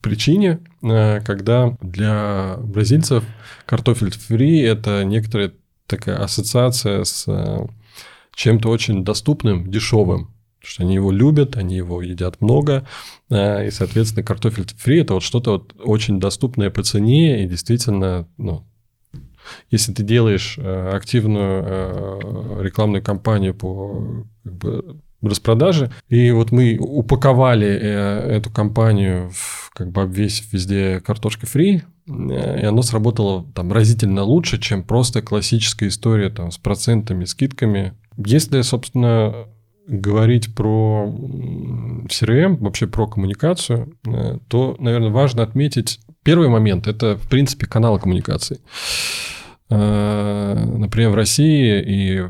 A: причине, э, когда для бразильцев картофель фри – это некоторая такая ассоциация с чем-то очень доступным, дешевым. Потому что они его любят, они его едят много, и, соответственно, картофель фри – это вот что-то вот очень доступное по цене и действительно ну, если ты делаешь э, активную э, рекламную кампанию по как бы, распродаже, и вот мы упаковали э, эту кампанию, в, как бы обвесив везде картошка фри, и оно сработало там разительно лучше, чем просто классическая история там, с процентами, скидками. Если, собственно, говорить про CRM, вообще про коммуникацию, то, наверное, важно отметить первый момент – это, в принципе, канал коммуникации. Э, например, в России и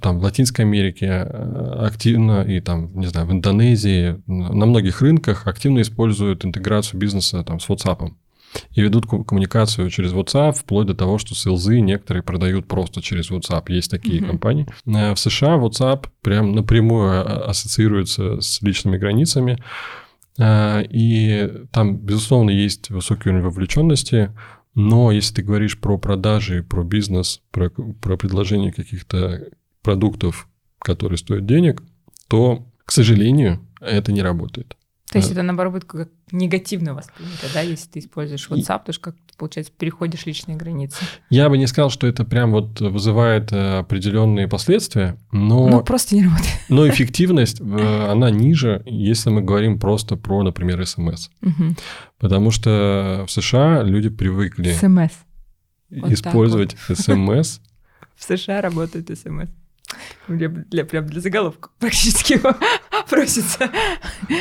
A: там, в Латинской Америке э, активно и там, не знаю, в Индонезии, на многих рынках активно используют интеграцию бизнеса там, с WhatsApp. И ведут коммуникацию через WhatsApp, вплоть до того, что селзы некоторые продают просто через WhatsApp. Есть такие mm-hmm. компании. Э, в США WhatsApp прям напрямую ассоциируется с личными границами. Э, и там, безусловно, есть высокий уровень вовлеченности, но если ты говоришь про продажи, про бизнес, про, про предложение каких-то продуктов, которые стоят денег, то, к сожалению, это не работает.
B: То есть это, наоборот, будет как негативно воспринято, да, если ты используешь WhatsApp, потому что как получается, переходишь личные границы.
A: Я бы не сказал, что это прям вот вызывает э, определенные последствия, но...
B: Ну, просто не работает.
A: Но эффективность, э, она ниже, если мы говорим просто про, например, СМС. Угу. Потому что в США люди привыкли...
B: СМС.
A: Использовать вот СМС.
B: В США работает СМС. Для, для, прям для заголовка практически просится.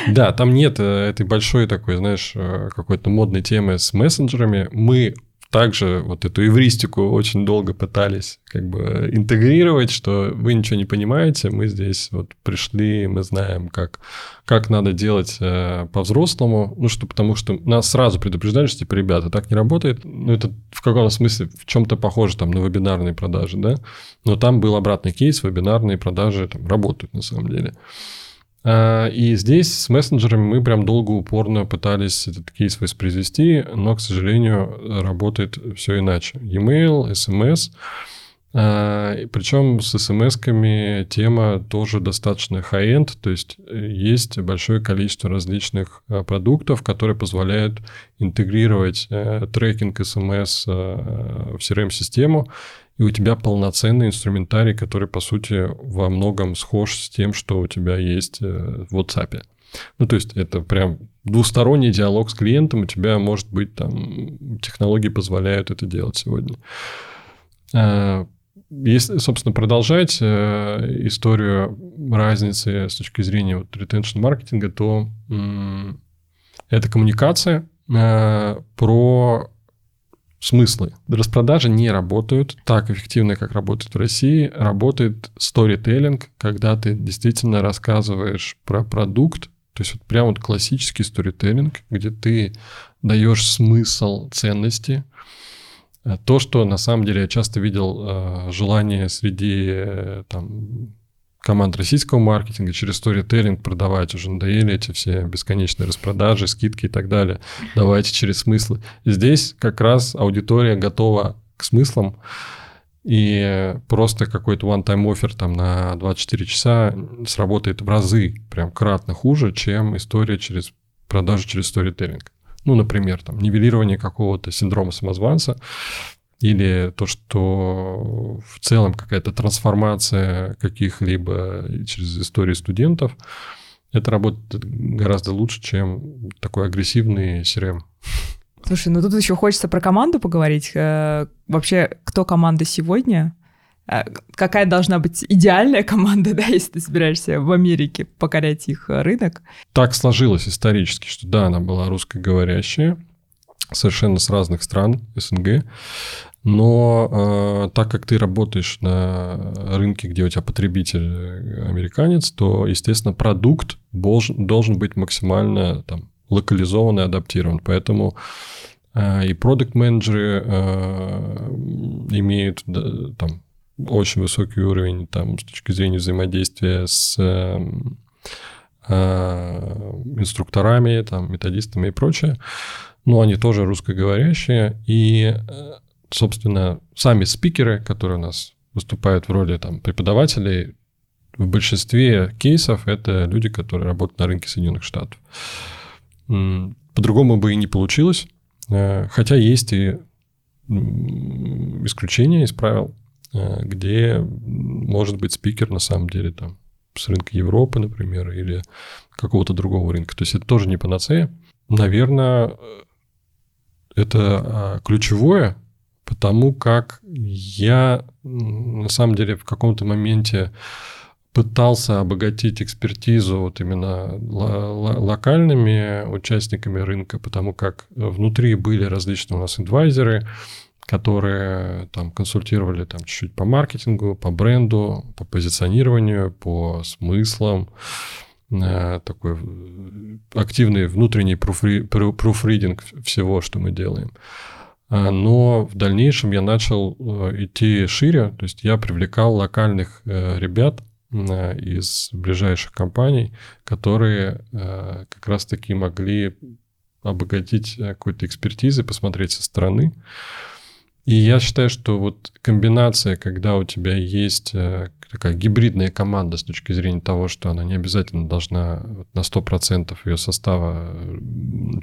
A: Да, там нет э, этой большой такой, знаешь, э, какой-то модной темы с мессенджерами. Мы также вот эту эвристику очень долго пытались как бы интегрировать, что вы ничего не понимаете, мы здесь вот пришли, мы знаем, как, как надо делать э, по-взрослому, ну что, потому что нас сразу предупреждали, что типа, ребята, так не работает, ну это в каком-то смысле в чем-то похоже там на вебинарные продажи, да, но там был обратный кейс, вебинарные продажи там работают на самом деле. А, и здесь с мессенджерами мы прям долго упорно пытались этот кейс воспроизвести, но, к сожалению, работает все иначе. E-mail, SMS, а, причем с смс-ками тема тоже достаточно high-end, то есть э, есть большое количество различных а, продуктов, которые позволяют интегрировать э, трекинг смс в CRM-систему и у тебя полноценный инструментарий, который, по сути, во многом схож с тем, что у тебя есть э, в WhatsApp. Ну, то есть это прям двусторонний диалог с клиентом, у тебя, может быть, там технологии позволяют это делать сегодня. А, если, собственно, продолжать э, историю разницы с точки зрения вот retention маркетинга, то это коммуникация э, про смыслы. Распродажи не работают так эффективно, как работают в России. Работает сторителлинг, когда ты действительно рассказываешь про продукт, то есть вот прям вот классический сторителлинг, где ты даешь смысл ценности, то, что на самом деле я часто видел э, желание среди э, там, команд российского маркетинга через сторителлинг продавать. Уже надоели эти все бесконечные распродажи, скидки и так далее. Давайте через смыслы. Здесь как раз аудитория готова к смыслам, и просто какой-то one-time offer там на 24 часа сработает в разы, прям кратно хуже, чем история через продажу через сторителлинг. Ну, например, там, нивелирование какого-то синдрома самозванца, или то, что в целом какая-то трансформация каких-либо через истории студентов, это работает гораздо лучше, чем такой агрессивный CRM.
B: Слушай, ну тут еще хочется про команду поговорить. Э, вообще, кто команда сегодня? Э, какая должна быть идеальная команда, да, если ты собираешься в Америке покорять их рынок?
A: Так сложилось исторически, что да, она была русскоговорящая, совершенно с разных стран СНГ. Но э, так как ты работаешь на рынке, где у тебя потребитель американец, то, естественно, продукт должен, должен быть максимально там, локализован и адаптирован. Поэтому э, и продукт-менеджеры э, имеют да, там, очень высокий уровень там, с точки зрения взаимодействия с э, э, инструкторами, там, методистами и прочее. Но они тоже русскоговорящие, и, э, собственно, сами спикеры, которые у нас выступают в роли там, преподавателей, в большинстве кейсов это люди, которые работают на рынке Соединенных Штатов. По-другому бы и не получилось, э, хотя есть и исключения из правил, э, где может быть спикер на самом деле там с рынка Европы, например, или какого-то другого рынка. То есть это тоже не панацея. Наверное, это а, ключевое, потому как я на самом деле в каком-то моменте пытался обогатить экспертизу вот именно локальными участниками рынка, потому как внутри были различные у нас адвайзеры, которые там консультировали там чуть-чуть по маркетингу, по бренду, по позиционированию, по смыслам, э, такой активный внутренний пруфридинг всего, что мы делаем. А, но в дальнейшем я начал э, идти шире, то есть я привлекал локальных э, ребят из ближайших компаний, которые как раз-таки могли обогатить какой-то экспертизой, посмотреть со стороны. И я считаю, что вот комбинация, когда у тебя есть э, такая гибридная команда с точки зрения того, что она не обязательно должна на 100% ее состава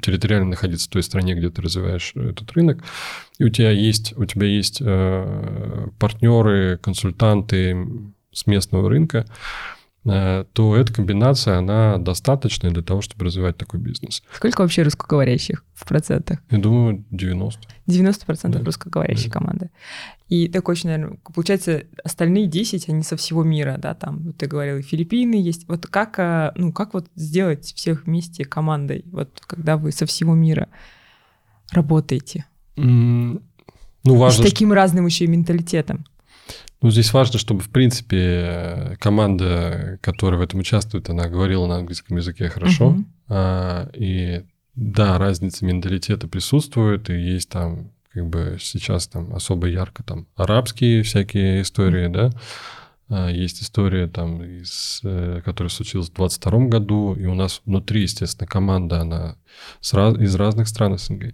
A: территориально находиться в той стране, где ты развиваешь этот рынок, и у тебя есть, у тебя есть э, партнеры, консультанты с местного рынка, Э, то эта комбинация, она достаточная для того, чтобы развивать такой бизнес.
B: Сколько вообще русскоговорящих в процентах?
A: Я думаю, 90.
B: 90 процентов да. русскоговорящей да. команды. И так очень, наверное, получается, остальные 10, они со всего мира, да, там, вот ты говорил, Филиппины есть. Вот как, э, ну, как вот сделать всех вместе командой, вот когда вы со всего мира работаете?
A: Mm, ну, важно,
B: С таким разным еще и менталитетом.
A: Ну, здесь важно, чтобы, в принципе, команда, которая в этом участвует, она говорила на английском языке хорошо. Uh-huh. А, и да, разница менталитета присутствует, и есть там, как бы сейчас там особо ярко там арабские всякие истории, uh-huh. да. А, есть история там, из, э, которая случилась в 22 году, и у нас внутри, естественно, команда, она с, из разных стран СНГ.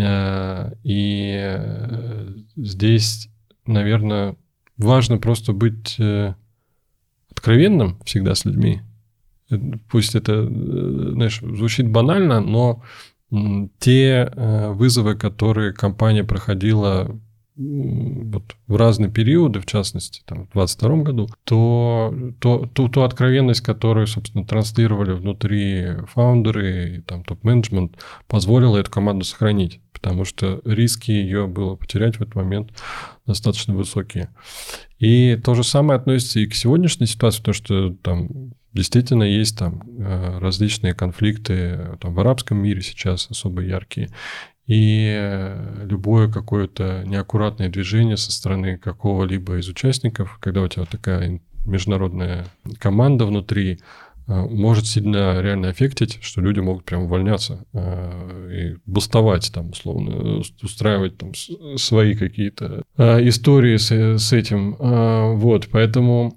A: А, и э, здесь, наверное, важно просто быть э, откровенным всегда с людьми. Э, пусть это, э, знаешь, звучит банально, но те вызовы, которые компания проходила вот в разные периоды, в частности, там, в 2022 году, то, то, ту, ту откровенность, которую, собственно, транслировали внутри фаундеры и там топ-менеджмент, позволила эту команду сохранить потому что риски ее было потерять в этот момент достаточно высокие. И то же самое относится и к сегодняшней ситуации, потому что там действительно есть там э, различные конфликты там, в арабском мире сейчас особо яркие. И любое какое-то неаккуратное движение со стороны какого-либо из участников, когда у тебя такая международная команда внутри, Э, может сильно реально аффектить, что люди могут прям увольняться э, и бастовать там, условно, устраивать там свои какие-то э, истории с этим. Вот, поэтому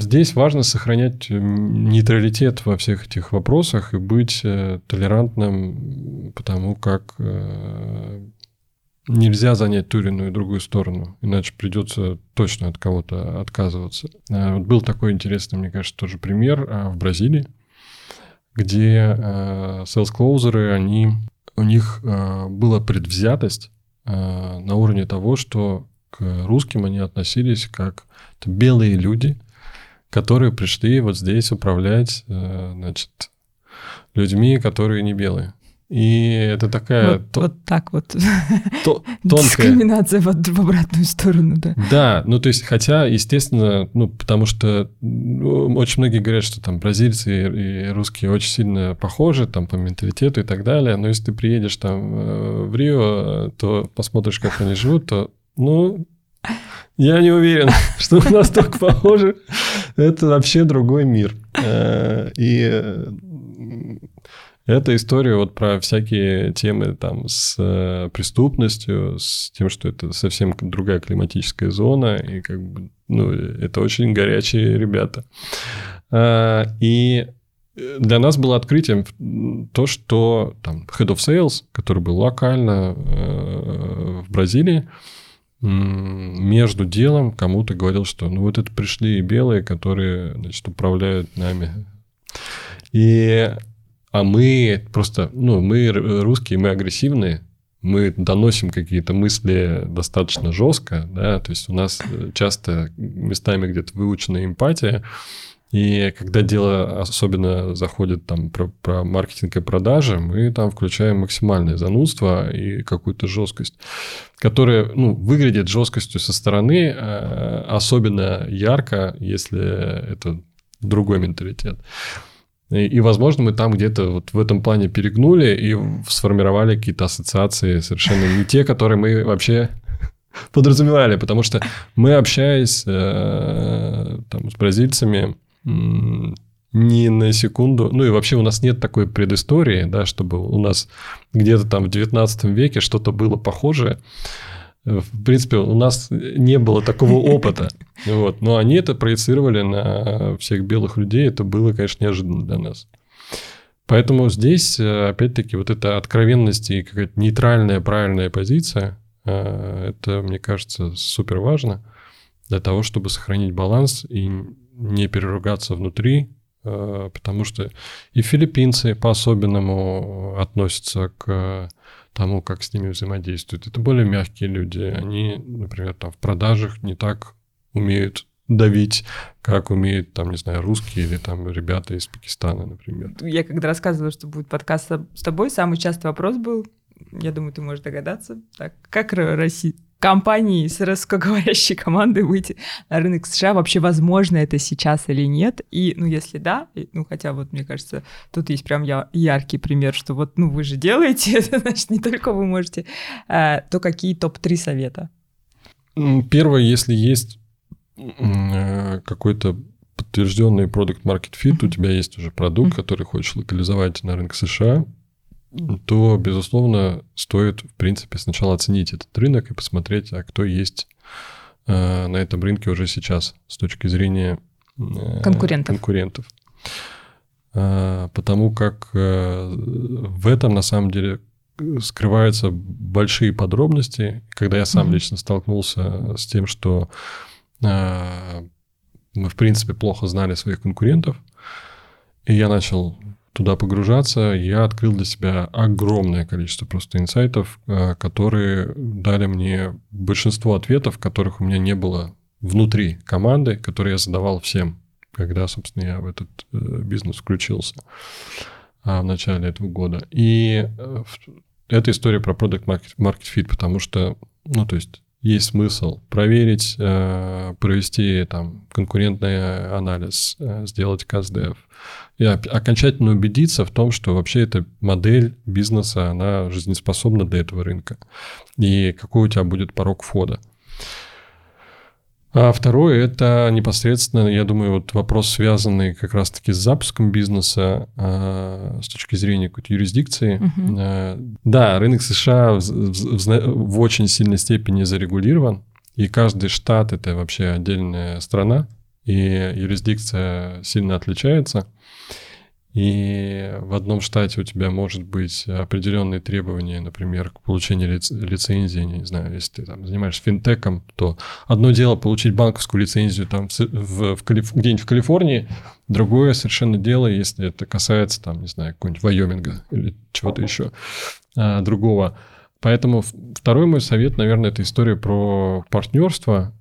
A: здесь важно сохранять нейтралитет во всех этих вопросах и быть толерантным, потому как нельзя занять ту или иную другую сторону, иначе придется точно от кого-то отказываться. А, вот был такой интересный, мне кажется, тоже пример в Бразилии, где closerы, они, у них была предвзятость на уровне того, что к русским они относились как белые люди, которые пришли вот здесь управлять, значит, людьми, которые не белые. И это такая...
B: Вот, то, вот так вот. То, тонкая... Дискриминация в, в обратную сторону, да.
A: Да, ну то есть, хотя, естественно, ну потому что ну, очень многие говорят, что там бразильцы и русские очень сильно похожи там по менталитету и так далее, но если ты приедешь там э, в Рио, то посмотришь, как они живут, то, ну, я не уверен, что у нас так похоже. Это вообще другой мир. Э, и это история вот про всякие темы там с э, преступностью, с тем, что это совсем другая климатическая зона, и как бы, ну, это очень горячие ребята. И для нас было открытием то, что там Head of Sales, который был локально э, в Бразилии, между делом кому-то говорил, что ну вот это пришли белые, которые, значит, управляют нами. И а мы просто, ну, мы русские, мы агрессивные, мы доносим какие-то мысли достаточно жестко, да, то есть у нас э, часто местами где-то выучена эмпатия, и когда дело особенно заходит там про, про маркетинг и продажи, мы там включаем максимальное занудство и какую-то жесткость, которая ну, выглядит жесткостью со стороны, э, особенно ярко, если это другой менталитет. И, и, возможно, мы там где-то вот в этом плане перегнули и сформировали какие-то ассоциации совершенно не те, которые мы вообще подразумевали, потому что мы, общаясь э, там, с бразильцами, ни на секунду... Ну и вообще у нас нет такой предыстории, да, чтобы у нас где-то там в 19 веке что-то было похожее. В принципе, у нас не было такого опыта. Вот. Но они это проецировали на всех белых людей. Это было, конечно, неожиданно для нас. Поэтому здесь, э, опять-таки, вот эта откровенность и какая-то нейтральная, правильная позиция, э, это, мне кажется, супер важно для того, чтобы сохранить баланс и не переругаться внутри, э, потому что и филиппинцы по-особенному относятся к тому, как с ними взаимодействуют. Это более мягкие люди. Они, например, там в продажах не так умеют давить, как умеют, там, не знаю, русские или там ребята из Пакистана, например.
B: Я когда рассказывала, что будет подкаст с тобой, самый частый вопрос был, я думаю, ты можешь догадаться, так, как Россия, компании с русскоговорящей командой выйти на рынок США, вообще возможно это сейчас или нет, и, ну, если да, ну, хотя вот, мне кажется, тут есть прям я, яркий пример, что вот, ну, вы же делаете это, значит, не только вы можете, а, то какие топ-3 совета?
A: Первое, если есть Э, какой-то подтвержденный продукт market fit, у тебя есть уже продукт, который хочешь локализовать на рынок США, то, безусловно, стоит, в принципе, сначала оценить этот рынок и посмотреть, а кто есть э, на этом рынке уже сейчас с точки зрения
B: э, конкурентов.
A: конкурентов. Потому как в этом, на самом деле, скрываются большие подробности. Когда я сам mm-hmm. лично столкнулся с тем, что Э, мы, в принципе, плохо знали своих конкурентов. И я начал туда погружаться, я открыл для себя огромное количество просто инсайтов, э, которые дали мне большинство ответов, которых у меня не было внутри команды, которые я задавал всем, когда, собственно, я в этот э, бизнес включился в начале этого года. И это история про продукт market, fit, потому что, ну, то есть есть смысл проверить, э, провести там конкурентный анализ, э, сделать КСДФ и окончательно убедиться в том, что вообще эта модель бизнеса, она жизнеспособна для этого рынка и какой у тебя будет порог входа. А второе – это непосредственно, я думаю, вот вопрос, связанный как раз-таки с запуском бизнеса э, с точки зрения какой-то юрисдикции. Угу. Э, да, рынок США в, в, в очень сильной степени зарегулирован, и каждый штат – это вообще отдельная страна, и юрисдикция сильно отличается – и в одном штате у тебя может быть определенные требования, например, к получению лиц- лицензии, не знаю, если ты там занимаешься финтеком, то одно дело получить банковскую лицензию там в, в, в где-нибудь в Калифорнии, другое совершенно дело, если это касается там, не знаю, какого-нибудь Вайоминга или чего-то еще а, другого. Поэтому второй мой совет, наверное, это история про партнерство,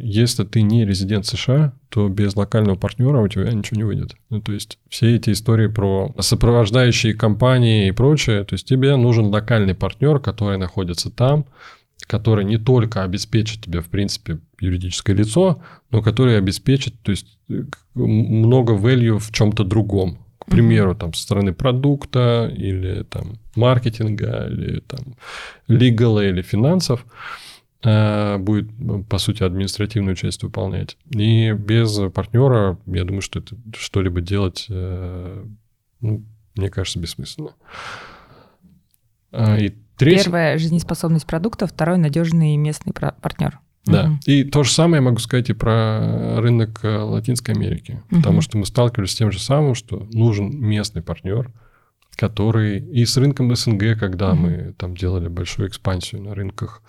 A: если ты не резидент США, то без локального партнера у тебя ничего не выйдет. Ну, то есть все эти истории про сопровождающие компании и прочее, то есть тебе нужен локальный партнер, который находится там, который не только обеспечит тебе, в принципе, юридическое лицо, но который обеспечит, то есть много value в чем-то другом. К примеру, там, со стороны продукта или там маркетинга, или там лигала или финансов. Э, будет, по сути, административную часть выполнять. И без партнера, я думаю, что это что-либо делать, э, ну, мне кажется, бессмысленно.
B: А, и третье... Первая жизнеспособность продукта, второй надежный местный партнер.
A: Да. Угу. И то же самое я могу сказать и про рынок э, Латинской Америки. Угу. Потому что мы сталкивались с тем же самым, что нужен местный партнер, который и с рынком СНГ, когда мы там делали большую экспансию на рынках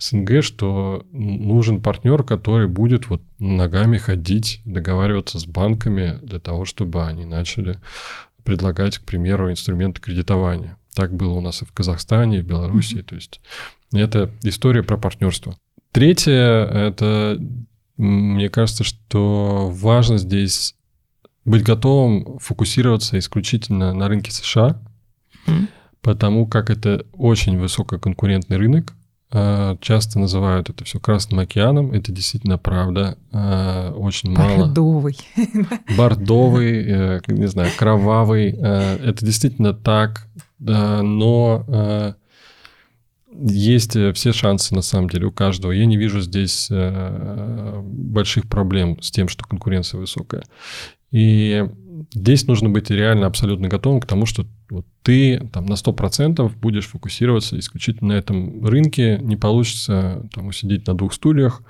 A: СНГ, что нужен партнер, который будет вот ногами ходить, договариваться с банками для того, чтобы они начали предлагать, к примеру, инструменты кредитования. Так было у нас и в Казахстане, и в Беларуси. Mm-hmm. То есть это история про партнерство. Третье, это, мне кажется, что важно здесь быть готовым фокусироваться исключительно на рынке США, mm. потому как это очень высококонкурентный рынок. А, часто называют это все Красным океаном. Это действительно правда. А, очень мало.
B: Бордовый.
A: Бордовый, э, не знаю, кровавый. Э, это действительно так. Но э, есть все шансы, на самом деле, у каждого. Я не вижу здесь больших проблем с тем, что конкуренция высокая. И здесь нужно быть реально абсолютно готовым к тому, что вот ты там на 100% будешь фокусироваться исключительно на этом рынке, не получится там усидеть на двух стульях,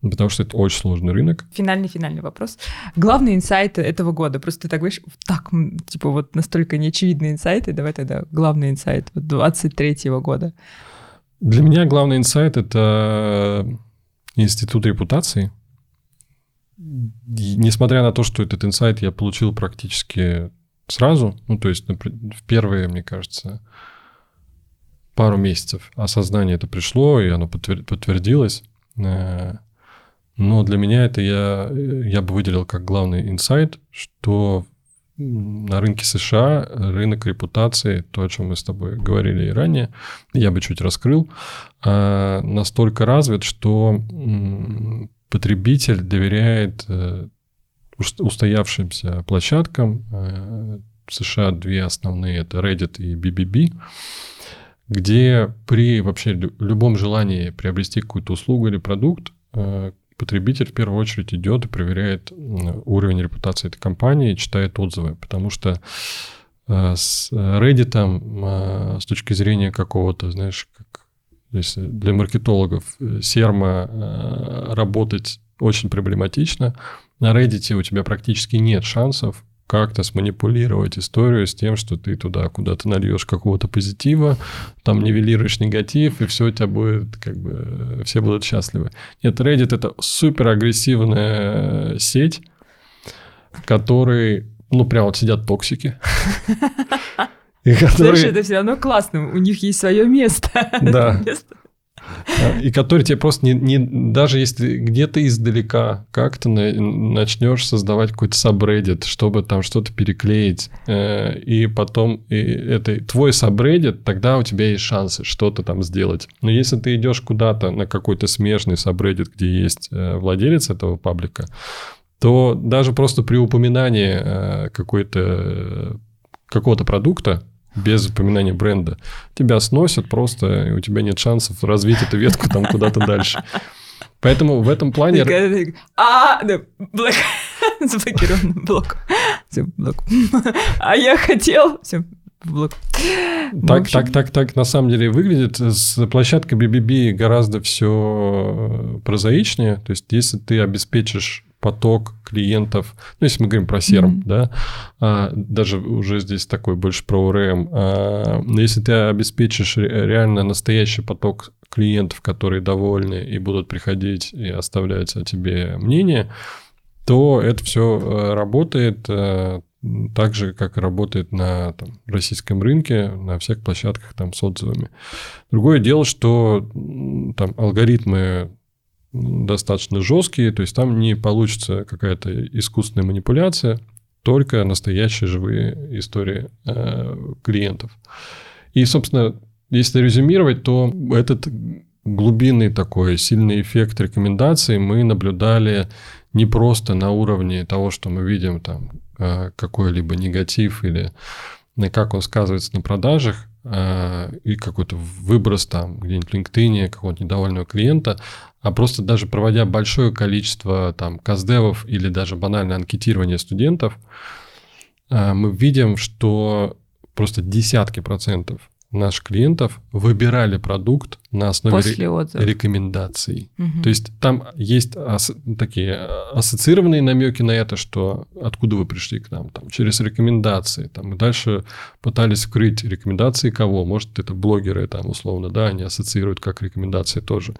A: потому что это очень сложный рынок.
B: Финальный-финальный вопрос. Главные инсайты этого года. Просто ты так говоришь, так, типа вот настолько неочевидные инсайты. Давай тогда главный инсайт 23 года.
A: Для меня главный инсайт – это институт репутации. Несмотря на то, что этот инсайт я получил практически сразу, ну, то есть в первые, мне кажется, пару месяцев осознание это пришло, и оно подтвердилось. Э, но для меня это я, я бы выделил как главный инсайт, что на рынке США рынок репутации, то, о чем мы с тобой говорили и ранее, я бы чуть раскрыл, а, настолько развит, что потребитель доверяет э, устоявшимся площадкам. Э, в США две основные, это Reddit и BBB, где при вообще любом желании приобрести какую-то услугу или продукт, э, потребитель в первую очередь идет и проверяет уровень репутации этой компании, читает отзывы, потому что э, с Reddit э, с точки зрения какого-то, знаешь, как если для маркетологов э, серма работать очень проблематично, на Reddit у тебя практически нет шансов как-то сманипулировать историю с тем, что ты туда куда-то нальешь какого-то позитива, там нивелируешь негатив, и все у тебя будет, как бы, все будут счастливы. Нет, Reddit — это супер агрессивная сеть, в которой, ну, прям вот сидят токсики.
B: Которые... Слушай, это все равно классно, у них есть свое место.
A: Да. И который тебе просто не, не даже если где-то издалека как-то начнешь создавать какой-то сабреддит, чтобы там что-то переклеить, э, и потом и это твой сабреддит, тогда у тебя есть шансы что-то там сделать. Но если ты идешь куда-то на какой-то смежный сабреддит, где есть э, владелец этого паблика, то даже просто при упоминании э, какой-то какого-то продукта, без упоминания бренда. Тебя сносят просто, и у тебя нет шансов развить эту ветку там куда-то дальше. Поэтому в этом плане...
B: А, да, блок. Заблокирован блок. Все, блок. А я хотел... Все, блок.
A: Так, так, так, так на самом деле выглядит. С площадкой BBB гораздо все прозаичнее. То есть, если ты обеспечишь поток клиентов, ну, если мы говорим про CRM, mm-hmm. да, а, даже уже здесь такой больше про ORM, а, но если ты обеспечишь реально настоящий поток клиентов, которые довольны и будут приходить и оставлять о тебе мнение, то это все э, работает э, так же, как и работает на там, российском рынке, на всех площадках там, с отзывами. Другое дело, что там алгоритмы достаточно жесткие, то есть там не получится какая-то искусственная манипуляция, только настоящие живые истории э, клиентов. И, собственно, если резюмировать, то этот глубинный такой сильный эффект рекомендаций мы наблюдали не просто на уровне того, что мы видим там э, какой-либо негатив или как он сказывается на продажах, э, и какой-то выброс там где-нибудь в LinkedIn какого-то недовольного клиента, а просто даже проводя большое количество там каздевов или даже банальное анкетирование студентов, э, мы видим, что просто десятки процентов наших клиентов выбирали продукт на основе После ре- рекомендаций. Угу. То есть там есть ас- такие ассоциированные намеки на это, что откуда вы пришли к нам, там, через рекомендации. Там, и дальше пытались вкрыть рекомендации кого. Может, это блогеры, там, условно, да, они ассоциируют как рекомендации тоже.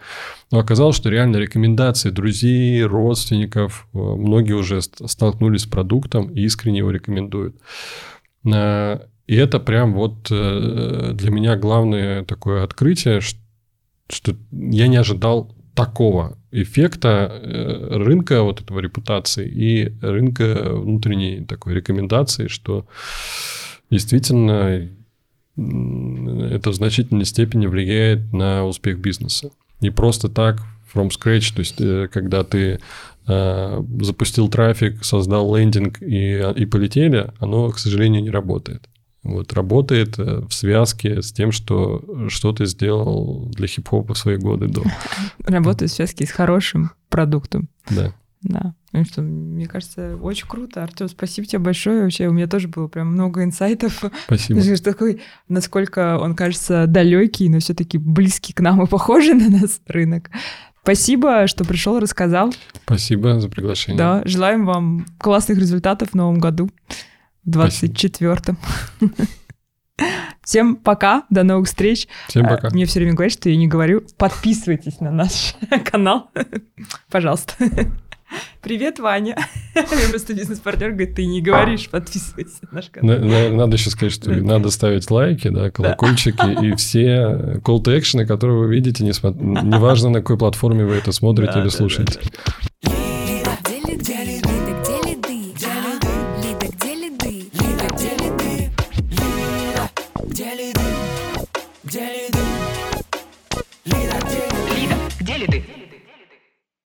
A: Но оказалось, что реально рекомендации друзей, родственников, э, многие уже столкнулись с продуктом и искренне его рекомендуют. И это прям вот э, для меня главное такое открытие, что я не ожидал такого эффекта э, рынка вот этого репутации и рынка внутренней такой рекомендации, что действительно это в значительной степени влияет на успех бизнеса. Не просто так, from scratch, то есть э, когда ты запустил трафик, создал лендинг и, и полетели, оно, к сожалению, не работает. Вот, работает э, в связке с тем, что что ты сделал для хип-хопа в свои годы до.
B: Работает в связке с хорошим продуктом.
A: Да.
B: Да. Потому что, мне кажется, очень круто. Артем, спасибо тебе большое. Вообще, у меня тоже было прям много инсайтов.
A: Спасибо.
B: Знаешь, такой, насколько он кажется далекий, но все-таки близкий к нам и похожий на нас рынок. Спасибо, что пришел, рассказал.
A: Спасибо за приглашение.
B: Да, желаем вам классных результатов в новом году, 24-м. Всем пока, до новых встреч.
A: Всем пока.
B: Мне все время говорят, что я не говорю. Подписывайтесь на наш канал, пожалуйста. Привет, Ваня. Мне просто бизнес-партнер говорит, ты не говоришь, подписывайся на наш канал.
A: Наверное, надо еще сказать, что надо ставить лайки, да, колокольчики и все call to action, которые вы видите, неважно, на какой платформе вы это смотрите или слушаете.